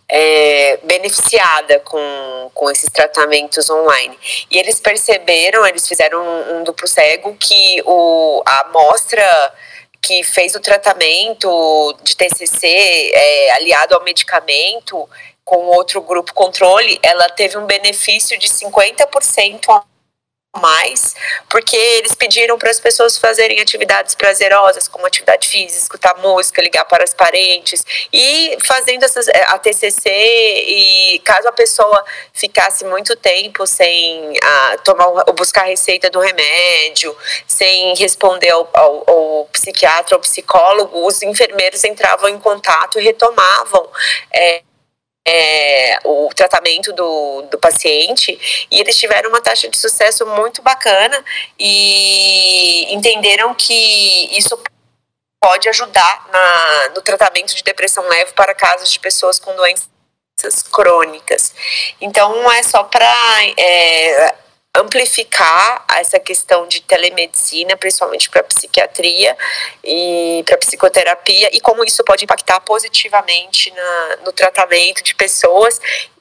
é, beneficiada com, com esses tratamentos online. E eles perceberam, eles fizeram um, um duplo cego, que o, a amostra que fez o tratamento de TCC é, aliado ao medicamento com outro grupo controle, ela teve um benefício de 50% mais, porque eles pediram para as pessoas fazerem atividades prazerosas, como atividade física, escutar música, ligar para os parentes e fazendo essas, eh, a TCC e caso a pessoa ficasse muito tempo sem ah, tomar ou buscar a receita do remédio, sem responder ao, ao, ao psiquiatra ou psicólogo, os enfermeiros entravam em contato e retomavam é, é, o tratamento do, do paciente e eles tiveram uma taxa de sucesso muito bacana e entenderam que isso pode ajudar na, no tratamento de depressão leve para casos de pessoas com doenças crônicas. Então, não é só para é, amplificar essa questão de telemedicina, principalmente para psiquiatria e para psicoterapia, e como isso pode impactar positivamente na, no tratamento de pessoas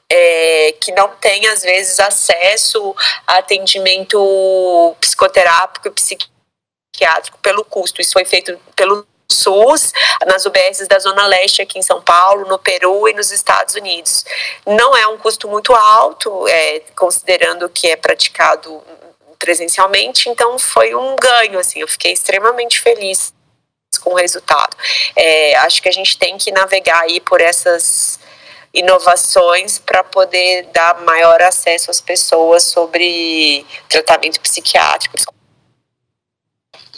é, que não têm, às vezes, acesso a atendimento psicoterápico e psiquiátrico pelo custo. Isso foi feito pelo SUS, nas UBSs da Zona Leste aqui em São Paulo, no Peru e nos Estados Unidos. Não é um custo muito alto, é, considerando que é praticado presencialmente, então foi um ganho, assim, eu fiquei extremamente feliz com o resultado. É, acho que a gente tem que navegar aí por essas inovações para poder dar maior acesso às pessoas sobre tratamento psiquiátrico,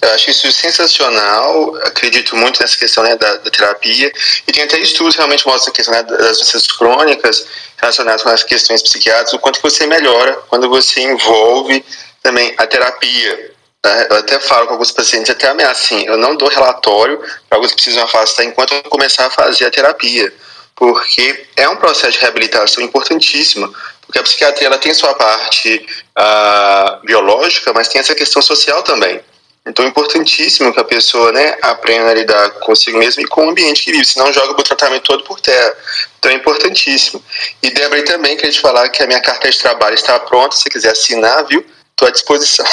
eu acho isso sensacional, acredito muito nessa questão né, da, da, terapia, e tem até estudos realmente mostram a questão né, das doenças crônicas relacionadas com as questões psiquiátricas, o quanto você melhora quando você envolve também a terapia. Né? Eu até falo com alguns pacientes, até assim, eu não dou relatório para alguns que precisam afastar enquanto eu começar a fazer a terapia, porque é um processo de reabilitação importantíssimo, porque a psiquiatria ela tem sua parte uh, biológica, mas tem essa questão social também. Então é importantíssimo que a pessoa né, aprenda a lidar consigo mesmo e com o ambiente que vive, senão joga o tratamento todo por terra. Então é importantíssimo. E Débora, também queria te falar que a minha carta de trabalho está pronta, se quiser assinar, viu? Estou à disposição.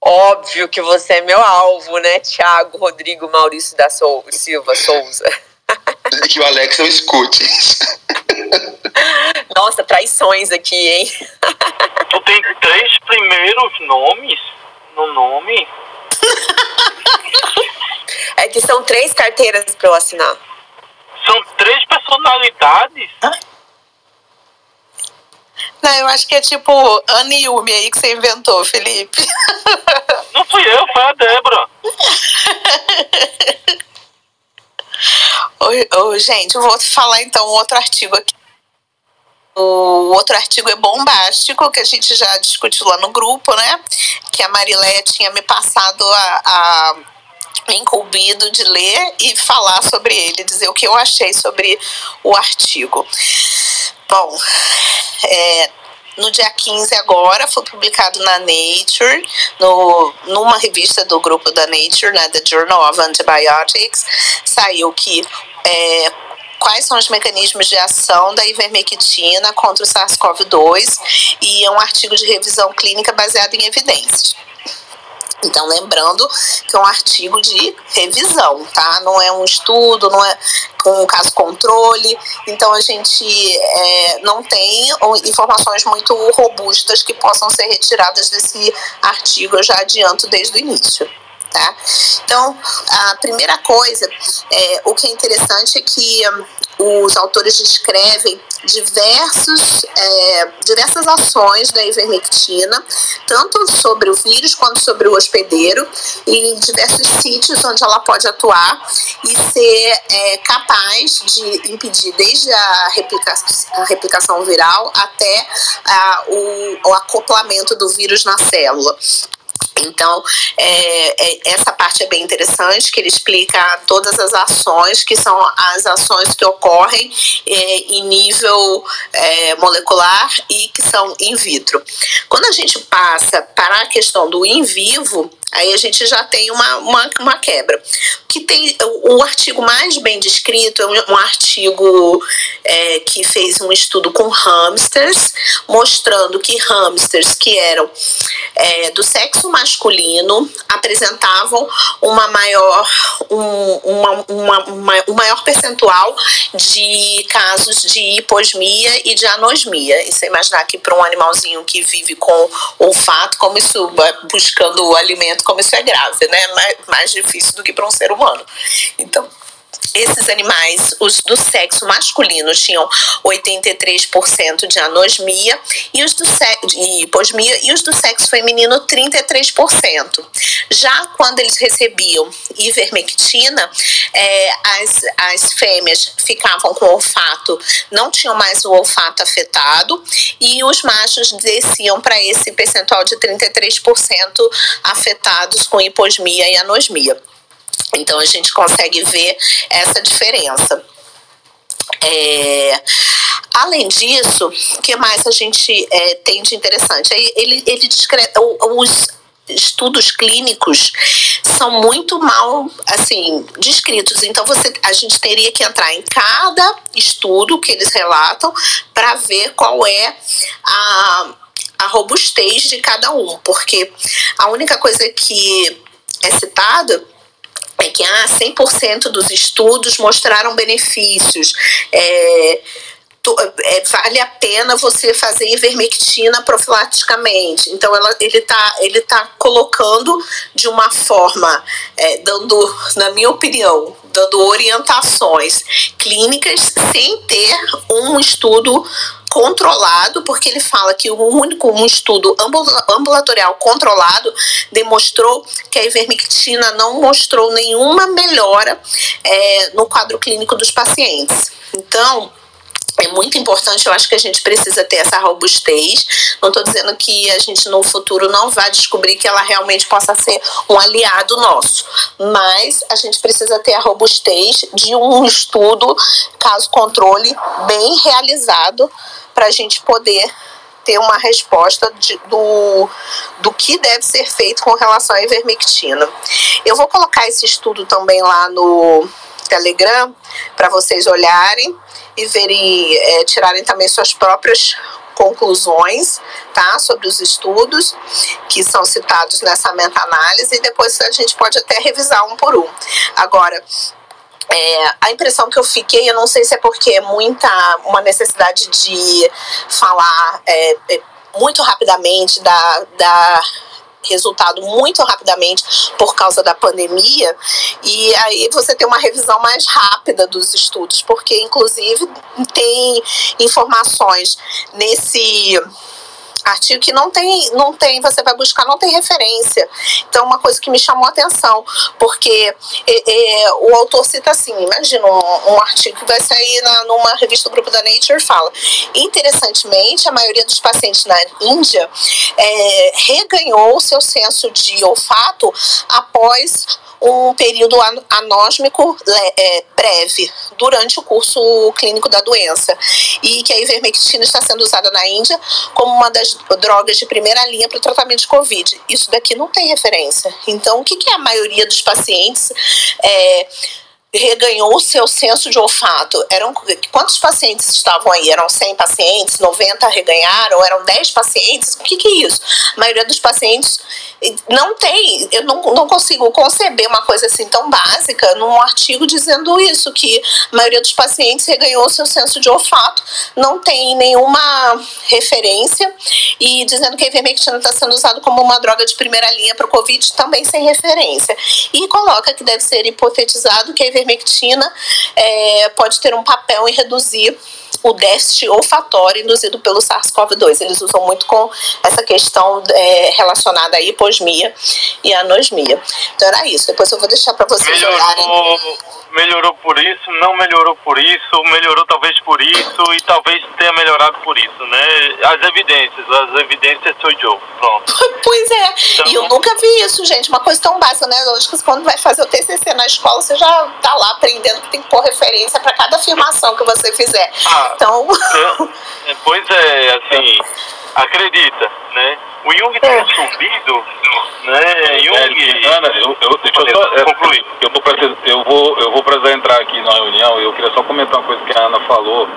Óbvio que você é meu alvo, né, Tiago Rodrigo Maurício da Sou Silva Souza. que o Alex não escute. Nossa, traições aqui, hein? Tu tem três primeiros nomes? No nome? é que são três carteiras para eu assinar. São três personalidades? Não, eu acho que é tipo Aniumi aí que você inventou, Felipe. Não fui eu, foi a Débora. Oi, oi, gente, eu vou falar então outro artigo aqui. O outro artigo é bombástico, que a gente já discutiu lá no grupo, né? Que a Marileia tinha me passado a, a incumbido de ler e falar sobre ele, dizer o que eu achei sobre o artigo. Bom, é, no dia 15 agora foi publicado na Nature, no, numa revista do grupo da Nature, né, The Journal of Antibiotics, saiu que é, quais são os mecanismos de ação da ivermectina contra o SARS-CoV-2 e é um artigo de revisão clínica baseado em evidências. Então, lembrando que é um artigo de revisão, tá? Não é um estudo, não é um caso controle. Então, a gente é, não tem informações muito robustas que possam ser retiradas desse artigo, eu já adianto desde o início. Tá? Então, a primeira coisa, é, o que é interessante é que um, os autores descrevem diversos, é, diversas ações da ivermectina, tanto sobre o vírus quanto sobre o hospedeiro, em diversos sítios onde ela pode atuar e ser é, capaz de impedir desde a, replica a replicação viral até a, o, o acoplamento do vírus na célula. Então, é, é, essa parte é bem interessante, que ele explica todas as ações, que são as ações que ocorrem é, em nível é, molecular e que são in vitro. Quando a gente passa para a questão do in vivo, Aí a gente já tem uma, uma, uma quebra. Que tem o, o, artigo mais bem descrito é um, um artigo é, que fez um estudo com hamsters, mostrando que hamsters que eram é, do sexo masculino apresentavam uma maior, um, uma, uma, uma, um maior percentual de casos de hiposmia e de anosmia. E você imaginar que para um animalzinho que vive com olfato, como isso, buscando o alimento como isso é grave, né? Mais, mais difícil do que para um ser humano. Então, esses animais, os do sexo masculino, tinham 83% de anosmia e os do e hiposmia e os do sexo feminino 33%. Já quando eles recebiam ivermectina, é, as, as fêmeas ficavam com o olfato, não tinham mais o olfato afetado e os machos desciam para esse percentual de 33% afetados com hiposmia e anosmia. Então a gente consegue ver essa diferença. É, além disso, o que mais a gente é, tem de interessante? Ele, ele descreve os estudos clínicos são muito mal assim descritos. Então você, a gente teria que entrar em cada estudo que eles relatam para ver qual é a, a robustez de cada um, porque a única coisa que é citada é que ah, 100% dos estudos mostraram benefícios. É, vale a pena você fazer ivermectina profilaticamente. Então, ela, ele está ele tá colocando de uma forma, é, dando, na minha opinião, dando orientações clínicas sem ter um estudo controlado, porque ele fala que o único um estudo ambulatorial controlado demonstrou que a ivermectina não mostrou nenhuma melhora é, no quadro clínico dos pacientes. Então, é muito importante, eu acho que a gente precisa ter essa robustez. Não estou dizendo que a gente no futuro não vai descobrir que ela realmente possa ser um aliado nosso, mas a gente precisa ter a robustez de um estudo, caso controle, bem realizado, para a gente poder ter uma resposta de, do, do que deve ser feito com relação à ivermectina. Eu vou colocar esse estudo também lá no Telegram para vocês olharem e verem, é, tirarem também suas próprias conclusões, tá, sobre os estudos que são citados nessa meta-análise e depois a gente pode até revisar um por um. Agora, é, a impressão que eu fiquei, eu não sei se é porque é muita uma necessidade de falar é, é, muito rapidamente da, da resultado muito rapidamente por causa da pandemia, e aí você tem uma revisão mais rápida dos estudos, porque inclusive tem informações nesse artigo que não tem, não tem, você vai buscar, não tem referência. Então, uma coisa que me chamou a atenção, porque é, é, o autor cita assim, imagina um, um, artigo que vai sair na, numa revista do grupo da Nature fala. Interessantemente, a maioria dos pacientes na Índia é, reganhou seu senso de olfato após um período anósmico é, breve durante o curso clínico da doença e que a ivermectina está sendo usada na Índia como uma das drogas de primeira linha para o tratamento de Covid. Isso daqui não tem referência. Então, o que, que é a maioria dos pacientes é, reganhou o seu senso de olfato. Eram quantos pacientes estavam aí? Eram 100 pacientes, 90 reganharam, eram 10 pacientes? O que, que é isso? A maioria dos pacientes não tem, eu não, não consigo conceber uma coisa assim tão básica num artigo dizendo isso, que a maioria dos pacientes reganhou o seu senso de olfato, não tem nenhuma referência e dizendo que a ivermectina está sendo usado como uma droga de primeira linha para o Covid, também sem referência. E coloca que deve ser hipotetizado que a ivermectina é, pode ter um papel em reduzir o déficit olfatório induzido pelo SARS-CoV-2. Eles usam muito com essa questão é, relacionada à hiposmia e anosmia. Então era isso. Depois eu vou deixar para vocês melhorou, olharem. Melhorou por isso, não melhorou por isso, melhorou talvez por isso e talvez tenha melhorado por isso, né? As evidências, as evidências sou eu. Pronto. pois é. Então, e eu nunca vi isso, gente. Uma coisa tão básica, né? Lógico que quando vai fazer o TCC na escola, você já tá lá aprendendo que tem que pôr referência para cada afirmação que você fizer. Ah, então. É, pois é, assim, acredita, né? O Jung tem é. subido, né? Jung. É, Ana, eu, eu, deixa eu só é, concluir. Eu vou, precisar, eu, vou, eu vou precisar entrar aqui na reunião e eu queria só comentar uma coisa que a Ana falou.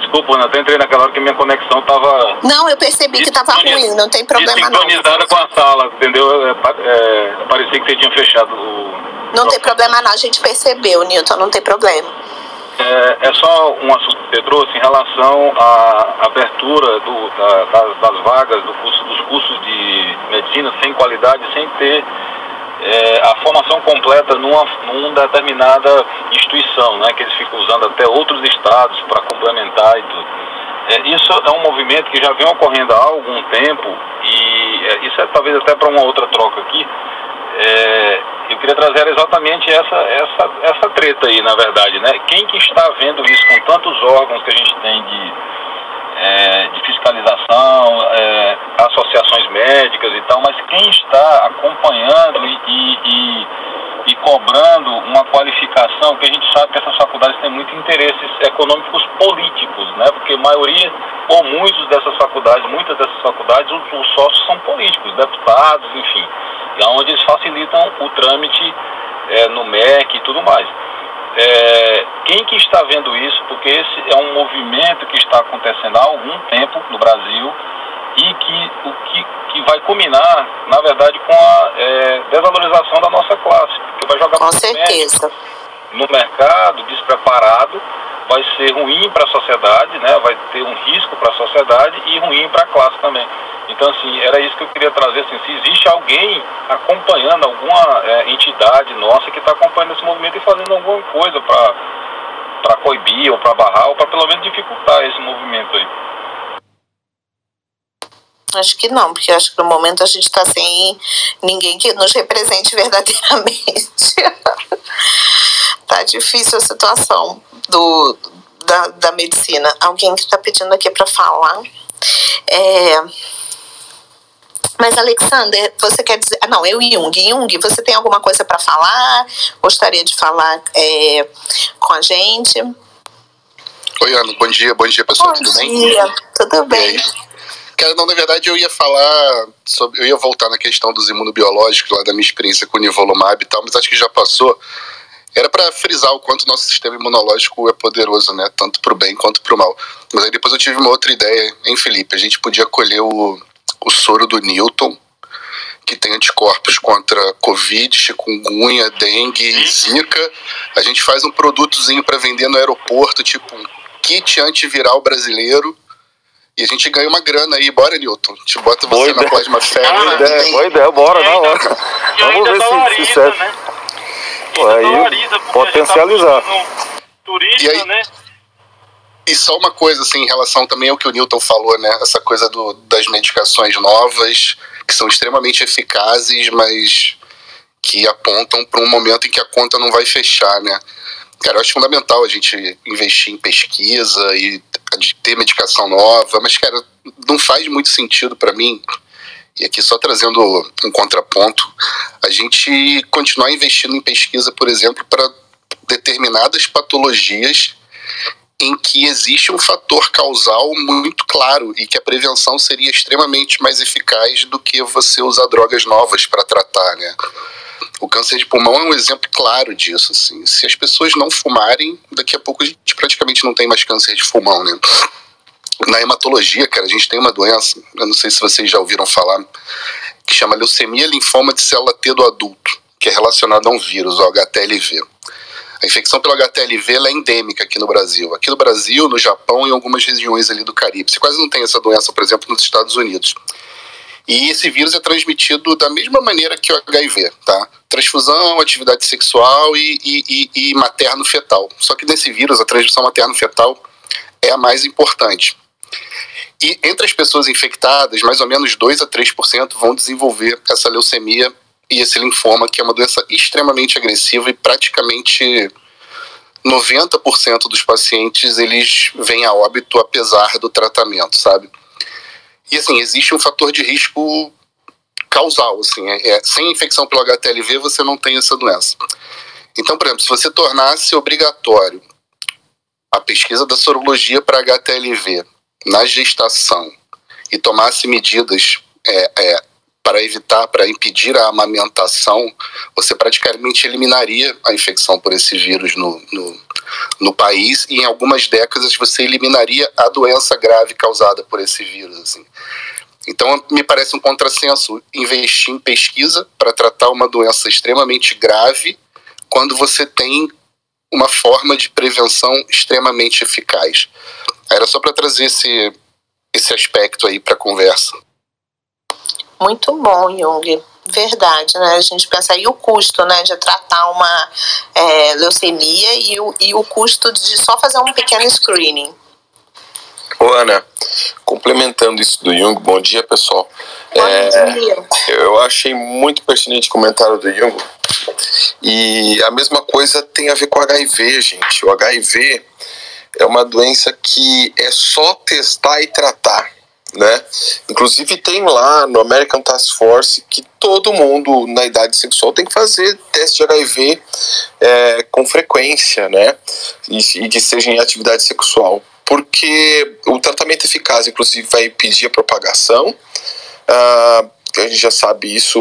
Desculpa, Ana, até entrei naquela hora que minha conexão estava. Não, eu percebi que estava ruim, não tem problema não. Sintonizada com a sala, entendeu? É, é, parecia que você tinha fechado o. Não tem problema não, a gente percebeu, Newton, não tem problema. É, é, só um assunto que você trouxe em relação à abertura do, da, das, das, vagas do curso, dos cursos de medicina sem qualidade, sem ter é, a formação completa numa, numa determinada instituição, né, que eles ficam usando até outros estados para complementar e tudo. É, isso é um movimento que já vem ocorrendo há algum tempo e é, isso é talvez até para uma outra troca aqui. É, eu queria trazer exatamente essa, essa, essa treta aí, na verdade, né? Quem que está vendo isso com tantos órgãos que a gente tem de, é, de fiscalização, é, associações médicas e tal, mas quem está acompanhando e, e, e, cobrando uma qualificação, que a gente sabe que essas faculdades têm muitos interesses econômicos políticos, né? Porque a maioria, ou muitos dessas faculdades, muitas dessas faculdades, os, os sócios são políticos, deputados, enfim onde eles facilitam o trâmite é, no MEC e tudo mais. É, quem que está vendo isso? Porque esse é um movimento que está acontecendo há algum tempo no Brasil e que o que, que vai culminar, na verdade, com a é, desvalorização da nossa classe, porque vai jogar com certeza. No mercado despreparado, vai ser ruim para a sociedade, né? Vai ter um risco para a sociedade e ruim para a classe também. Então, assim, era isso que eu queria trazer, assim, se existe alguém acompanhando, alguma é, entidade nossa que está acompanhando esse movimento e fazendo alguma coisa para coibir ou para barrar ou para pelo menos dificultar esse movimento aí. Acho que não, porque acho que no momento a gente está sem ninguém que nos represente verdadeiramente. tá difícil a situação do, da, da medicina. Alguém que está pedindo aqui para falar. É, mas, Alexander, você quer dizer. Ah, não, eu e Jung. Jung, você tem alguma coisa para falar? Gostaria de falar é, com a gente? Oi, Ana, bom dia, bom dia, pessoal, bom tudo dia, bem? Bom dia, tudo bem. Cara, não, na verdade eu ia falar sobre. Eu ia voltar na questão dos imunobiológicos, lá da minha experiência com o Nivolumab e tal, mas acho que já passou. Era para frisar o quanto o nosso sistema imunológico é poderoso, né? Tanto para o bem quanto para o mal. Mas aí depois eu tive uma outra ideia, hein, Felipe? A gente podia colher o, o soro do Newton, que tem anticorpos contra Covid, chikungunya, dengue e zika. A gente faz um produtozinho para vender no aeroporto, tipo um kit antiviral brasileiro. E a gente ganha uma grana aí, bora, Newton. A gente bota você boa na plasma febre. Boa ideia, boa ideia, bora, na hora. Vamos ver se, se serve. Né? Pô, aí, potencializar. Turismo, e aí, né? e só uma coisa, assim, em relação também ao que o Newton falou, né? Essa coisa do, das medicações novas, que são extremamente eficazes, mas que apontam para um momento em que a conta não vai fechar, né? Cara, eu acho fundamental a gente investir em pesquisa e ter medicação nova, mas, cara, não faz muito sentido para mim, e aqui só trazendo um contraponto, a gente continuar investindo em pesquisa, por exemplo, para determinadas patologias em que existe um fator causal muito claro e que a prevenção seria extremamente mais eficaz do que você usar drogas novas para tratar, né? O câncer de pulmão é um exemplo claro disso, assim. Se as pessoas não fumarem, daqui a pouco a gente praticamente não tem mais câncer de pulmão, né? Na hematologia, cara, a gente tem uma doença, eu não sei se vocês já ouviram falar, que chama leucemia linfoma de célula T do adulto, que é relacionada a um vírus, o HTLV. A infecção pelo HTLV é endêmica aqui no Brasil. Aqui no Brasil, no Japão e em algumas regiões ali do Caribe. Você quase não tem essa doença, por exemplo, nos Estados Unidos. E esse vírus é transmitido da mesma maneira que o HIV, tá? Transfusão, atividade sexual e, e, e, e materno-fetal. Só que nesse vírus, a transmissão materno-fetal é a mais importante. E entre as pessoas infectadas, mais ou menos 2 a 3% vão desenvolver essa leucemia e esse linfoma, que é uma doença extremamente agressiva e praticamente 90% dos pacientes eles vêm a óbito apesar do tratamento, sabe? E assim, existe um fator de risco causal, assim, é, é, sem infecção pelo HTLV você não tem essa doença. Então, por exemplo, se você tornasse obrigatório a pesquisa da sorologia para HTLV na gestação e tomasse medidas é, é, para evitar, para impedir a amamentação, você praticamente eliminaria a infecção por esse vírus no, no, no, país e em algumas décadas você eliminaria a doença grave causada por esse vírus. Assim. Então, me parece um contrassenso investir em pesquisa para tratar uma doença extremamente grave quando você tem uma forma de prevenção extremamente eficaz. Era só para trazer esse, esse aspecto aí para a conversa. Muito bom, Jung. Verdade, né? A gente pensa aí o custo, né, de tratar uma é, leucemia e o, e o custo de só fazer um pequeno screening. Ô Ana, complementando isso do Jung, bom dia pessoal. Bom é, dia. Eu achei muito pertinente o comentário do Jung. E a mesma coisa tem a ver com o HIV, gente. O HIV é uma doença que é só testar e tratar né? Inclusive tem lá no American Task Force que todo mundo na idade sexual tem que fazer teste de HIV é, com frequência, né? E, e que seja em atividade sexual, porque o tratamento eficaz, inclusive, vai impedir a propagação. Uh, a gente já sabe isso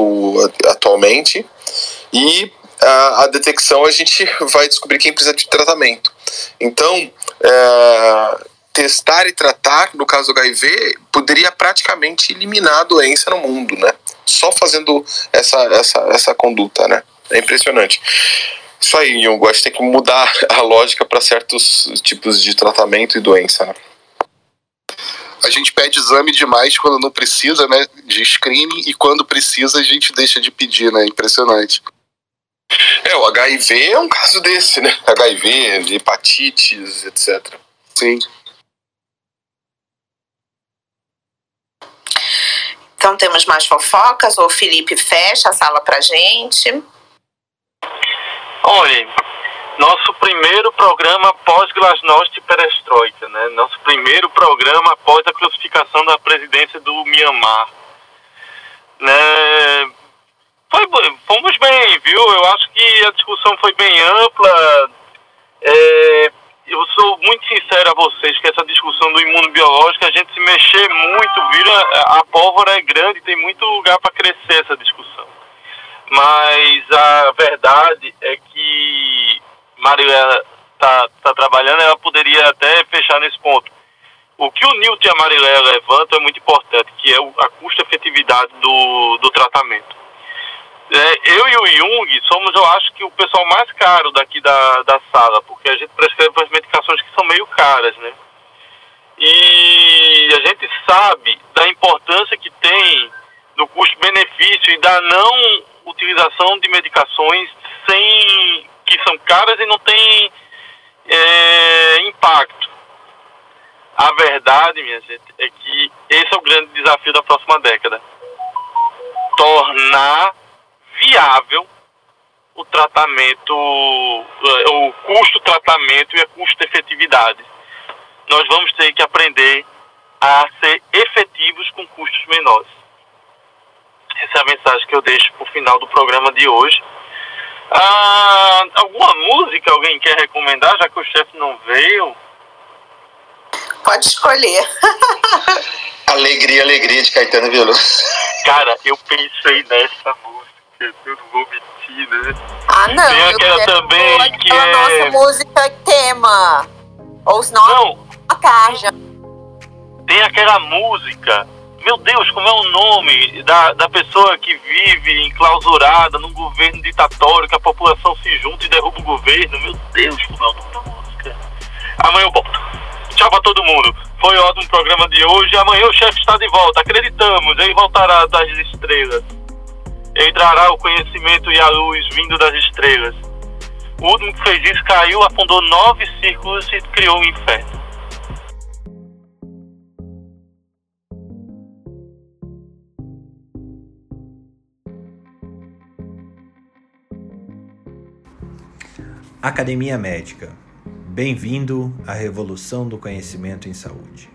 atualmente e a, a detecção a gente vai descobrir quem precisa de tratamento. Então, é, testar e tratar, no caso do HIV, poderia praticamente eliminar a doença no mundo, né? Só fazendo essa, essa, essa conduta, né? É impressionante. Isso aí, Jung, acho que tem que mudar a lógica para certos tipos de tratamento e doença, né? A gente pede exame demais quando não precisa, né? De screening, e quando precisa a gente deixa de pedir, né? Impressionante. É, o HIV é um caso desse, né? HIV, hepatites, etc. Sim. Então temos mais fofocas, o Felipe fecha a sala pra gente. Olha, nosso primeiro programa após Glasnost e Perestroika, né? Nosso primeiro programa após a classificação da presidência do Myanmar. Né? Foi, fomos bem, viu? Eu acho que a discussão foi bem ampla. É, eu sou muito sincero a vocês que essa discussão do imunobiológico, a gente se mexer muito, vira a pólvora é grande, tem muito lugar para crescer essa discussão. Mas a verdade é que Maria está tá trabalhando, ela poderia até fechar nesse ponto. O que o Newton e a Marilé levantam é muito importante, que é a custo-efetividade do, do tratamento. É, eu e o Jung somos, eu acho que o pessoal mais caro daqui da, da sala, porque a gente prescreve as medicações que são meio caras, né? E a gente sabe da importância que tem no custo-benefício e da não utilização de medicações sem que são caras e não têm é, impacto. A verdade, minha gente, é que esse é o grande desafio da próxima década. Tornar viável o tratamento, eh, o custo tratamento e a custo-efetividade. Nós vamos ter que aprender a ser efetivos com custos menores. Essa é a mensagem que eu deixo para o final do programa de hoje. Ah, alguma música alguém quer recomendar, já que o chefe não veio? Pode escolher. alegria, alegria de Caetano Veloso. Cara, eu pensei nessa música, eu não vou mentir, né? Ah, não. Tem aquela também que é. nossa música tema. Ou senão Não, a tarja. tem aquela música. Meu Deus, como é o nome da, da pessoa que vive enclausurada num governo ditatório, que a população se junta e derruba o governo? Meu Deus, como é o nome da música? Amanhã eu volto. Tchau pra todo mundo. Foi ótimo o programa de hoje. Amanhã o chefe está de volta. Acreditamos, ele voltará das estrelas. Entrará o conhecimento e a luz vindo das estrelas. O último que fez isso caiu, afundou nove círculos e criou um inferno. Academia Médica. Bem-vindo à revolução do conhecimento em saúde.